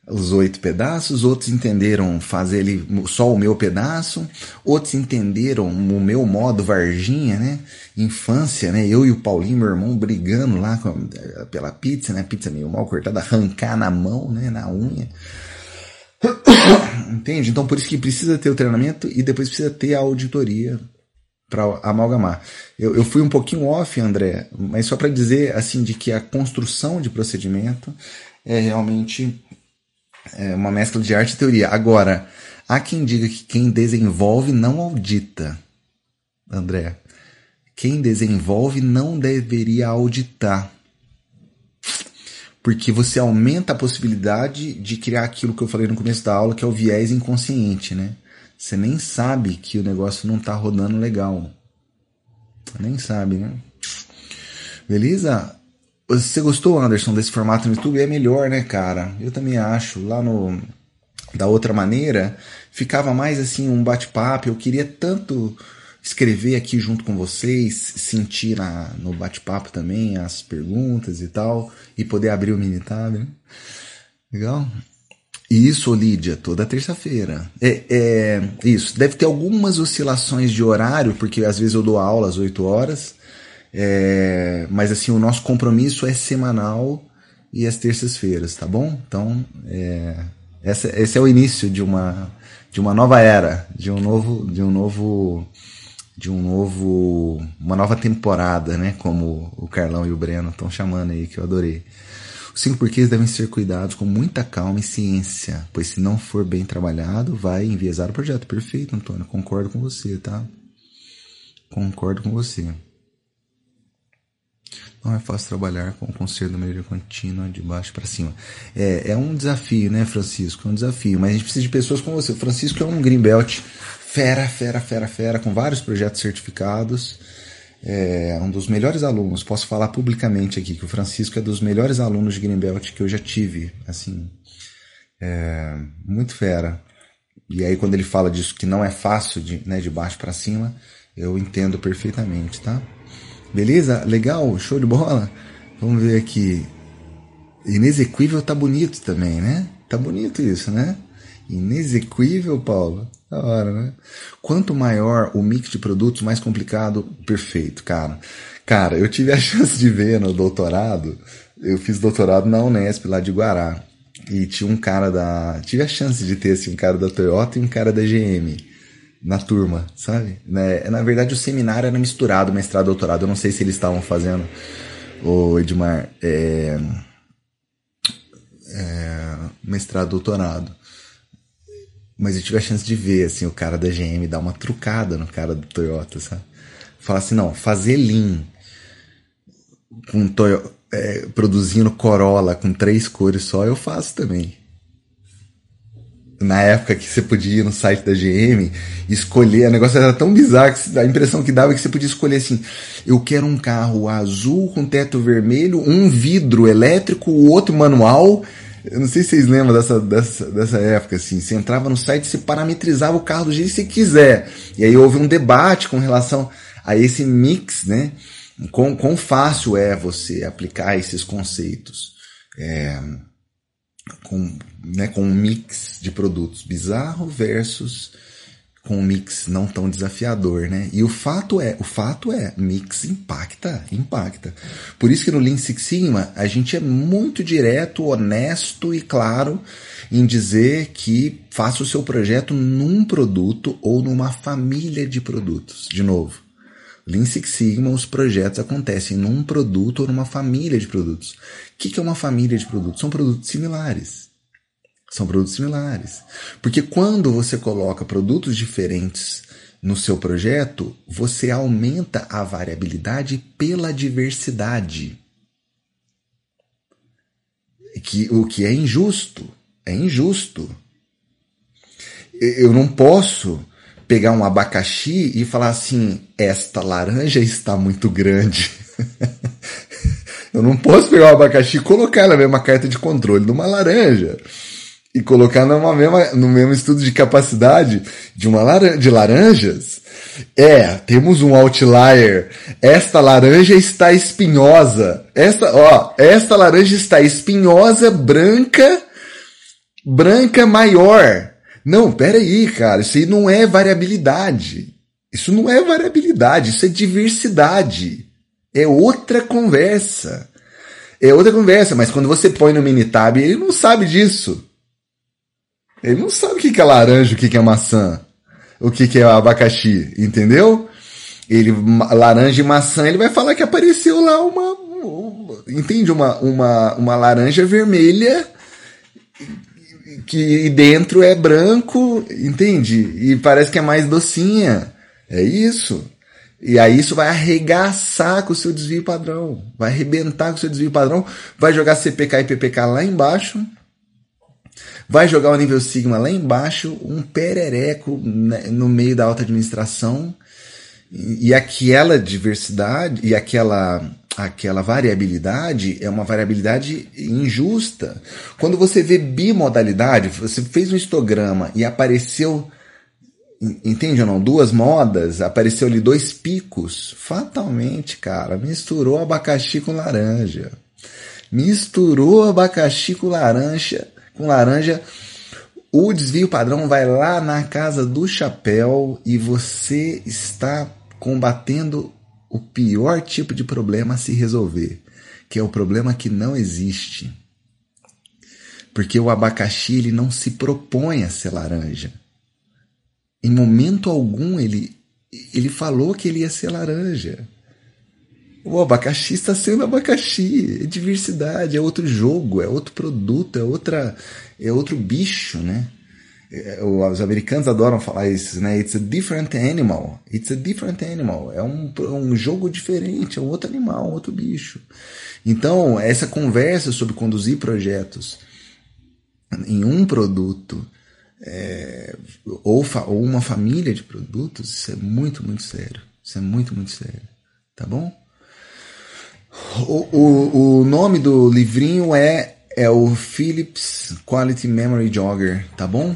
os oito pedaços, outros entenderam fazer ele só o meu pedaço, outros entenderam o meu modo Varginha, né? Infância, né? Eu e o Paulinho, meu irmão, brigando lá com, pela pizza, né? Pizza meio mal cortada, arrancar na mão, né? Na unha. <coughs> Entende? Então por isso que precisa ter o treinamento e depois precisa ter a auditoria para amalgamar. Eu, eu, fui um pouquinho off, André, mas só para dizer assim de que a construção de procedimento é realmente é uma mescla de arte e teoria. Agora, há quem diga que quem desenvolve não audita. André, quem desenvolve não deveria auditar porque você aumenta a possibilidade de criar aquilo que eu falei no começo da aula, que é o viés inconsciente, né? Você nem sabe que o negócio não está rodando legal. Nem sabe, né? Beleza? Você gostou, Anderson, desse formato no YouTube? É melhor, né, cara? Eu também acho. Lá no da outra maneira, ficava mais assim um bate-papo. Eu queria tanto escrever aqui junto com vocês, sentir na, no bate-papo também as perguntas e tal, e poder abrir o Minitab, né? Legal? Isso, Lídia, toda terça-feira. É, é, isso, deve ter algumas oscilações de horário, porque às vezes eu dou aula às 8 horas, é, mas assim, o nosso compromisso é semanal e às terças-feiras, tá bom? Então, é, essa, esse é o início de uma, de uma nova era, de um novo, de um novo de um novo, uma nova temporada, né? Como o Carlão e o Breno estão chamando aí, que eu adorei. Os cinco porquês devem ser cuidados com muita calma e ciência, pois se não for bem trabalhado, vai enviesar o projeto. Perfeito, Antônio, concordo com você, tá? Concordo com você. Não é fácil trabalhar com o conselho da melhoria contínua de baixo para cima. É, é um desafio, né, Francisco? É um desafio. Mas a gente precisa de pessoas como você. O Francisco é um greenbelt fera, fera, fera, fera, com vários projetos certificados. É um dos melhores alunos, posso falar publicamente aqui que o Francisco é dos melhores alunos de Greenbelt que eu já tive, assim, é, muito fera. E aí quando ele fala disso que não é fácil de, né, de baixo para cima, eu entendo perfeitamente, tá? Beleza? Legal? Show de bola? Vamos ver aqui. Inexequível tá bonito também, né? Tá bonito isso, né? Inexequível, Paulo. Da hora, né? Quanto maior o mix de produtos, mais complicado, perfeito, cara. Cara, eu tive a <laughs> chance de ver no doutorado, eu fiz doutorado na Unesp, lá de Guará. E tinha um cara da. Tive a chance de ter assim, um cara da Toyota e um cara da GM na turma, sabe? Né? Na verdade, o seminário era misturado, mestrado doutorado. Eu não sei se eles estavam fazendo, o Edmar, é, é, mestrado doutorado. Mas eu tive a chance de ver, assim, o cara da GM dar uma trucada no cara do Toyota, sabe? Falar assim, não, fazer Lean com Toyota, é, produzindo Corolla com três cores só, eu faço também. Na época que você podia ir no site da GM escolher, o negócio era tão bizarro que a impressão que dava é que você podia escolher assim: eu quero um carro azul com teto vermelho, um vidro elétrico, o outro manual eu não sei se vocês lembram dessa, dessa, dessa época, assim. Você entrava no site e você parametrizava o carro do jeito que você quiser. E aí houve um debate com relação a esse mix, né? Quão, quão fácil é você aplicar esses conceitos é, com, né, com um mix de produtos bizarro versus com um mix não tão desafiador, né? E o fato é, o fato é, mix impacta, impacta. Por isso que no Lean Six Sigma a gente é muito direto, honesto e claro em dizer que faça o seu projeto num produto ou numa família de produtos. De novo, Lean Six Sigma, os projetos acontecem num produto ou numa família de produtos. O que é uma família de produtos? São produtos similares. São produtos similares. Porque quando você coloca produtos diferentes no seu projeto, você aumenta a variabilidade pela diversidade. Que, o que é injusto. É injusto. Eu não posso pegar um abacaxi e falar assim: esta laranja está muito grande. <laughs> Eu não posso pegar um abacaxi e colocar na mesma carta de controle de uma laranja e colocar numa mesma, no mesmo estudo de capacidade de uma laranja, de laranjas. É, temos um outlier. Esta laranja está espinhosa. Esta, ó, esta laranja está espinhosa, branca, branca maior. Não, peraí, cara, isso aí não é variabilidade. Isso não é variabilidade, isso é diversidade. É outra conversa. É outra conversa, mas quando você põe no Minitab, ele não sabe disso. Ele não sabe o que é laranja, o que é maçã, o que é abacaxi, entendeu? Ele, laranja e maçã, ele vai falar que apareceu lá uma, uma entende? Uma, uma, uma laranja vermelha que dentro é branco, entende? E parece que é mais docinha. É isso. E aí isso vai arregaçar com o seu desvio padrão. Vai arrebentar com o seu desvio padrão. Vai jogar CPK e PPK lá embaixo vai jogar o nível Sigma lá embaixo, um perereco né, no meio da alta administração, e aquela diversidade e aquela aquela variabilidade é uma variabilidade injusta. Quando você vê bimodalidade, você fez um histograma e apareceu entende ou não? Duas modas, apareceu ali dois picos. Fatalmente, cara, misturou abacaxi com laranja. Misturou abacaxi com laranja com laranja. O desvio padrão vai lá na casa do chapéu e você está combatendo o pior tipo de problema a se resolver, que é o problema que não existe. Porque o abacaxi ele não se propõe a ser laranja. Em momento algum ele, ele falou que ele ia ser laranja. O abacaxi está sendo abacaxi, é diversidade, é outro jogo, é outro produto, é outra, é outro bicho, né? É, os americanos adoram falar isso, né? It's a different animal. It's a different animal. É um, um jogo diferente, é um outro animal, um outro bicho. Então, essa conversa sobre conduzir projetos em um produto é, ou, ou uma família de produtos, isso é muito, muito sério. Isso é muito, muito sério. Tá bom? O, o, o nome do livrinho é, é o Philips Quality Memory Jogger, tá bom?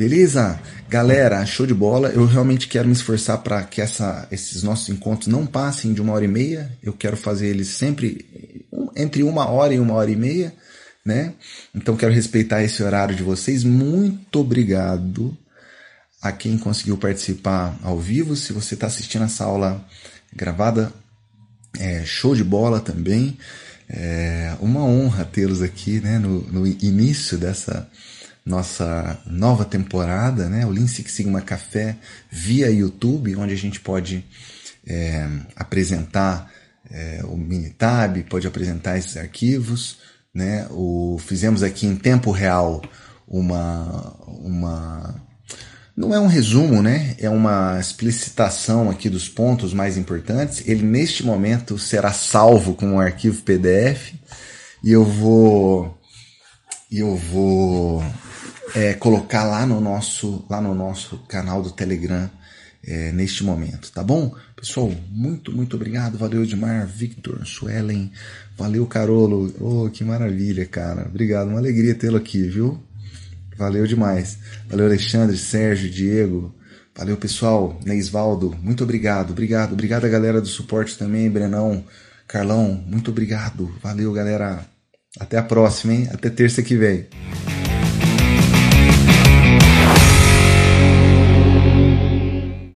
Beleza? Galera, show de bola. Eu realmente quero me esforçar para que essa, esses nossos encontros não passem de uma hora e meia. Eu quero fazer eles sempre entre uma hora e uma hora e meia, né? Então quero respeitar esse horário de vocês. Muito obrigado a quem conseguiu participar ao vivo. Se você está assistindo essa aula gravada, é, show de bola também. É uma honra tê-los aqui né, no, no, início dessa nossa nova temporada, né, o Lean Six Sigma Café via YouTube, onde a gente pode é, apresentar é, o Minitab, pode apresentar esses arquivos. Né, o, fizemos aqui em tempo real uma, uma não é um resumo, né? É uma explicitação aqui dos pontos mais importantes. Ele neste momento será salvo com um arquivo PDF e eu vou eu vou é, colocar lá no nosso lá no nosso canal do Telegram é, neste momento, tá bom? Pessoal, muito, muito obrigado. Valeu, Edmar, Victor, Suelen. Valeu, Carolo. Oh, que maravilha, cara. Obrigado. Uma alegria tê-lo aqui, viu? Valeu demais. Valeu, Alexandre, Sérgio, Diego. Valeu, pessoal. Neisvaldo, muito obrigado. Obrigado. Obrigado a galera do suporte também, Brenão, Carlão, muito obrigado. Valeu, galera. Até a próxima, hein? Até terça que vem.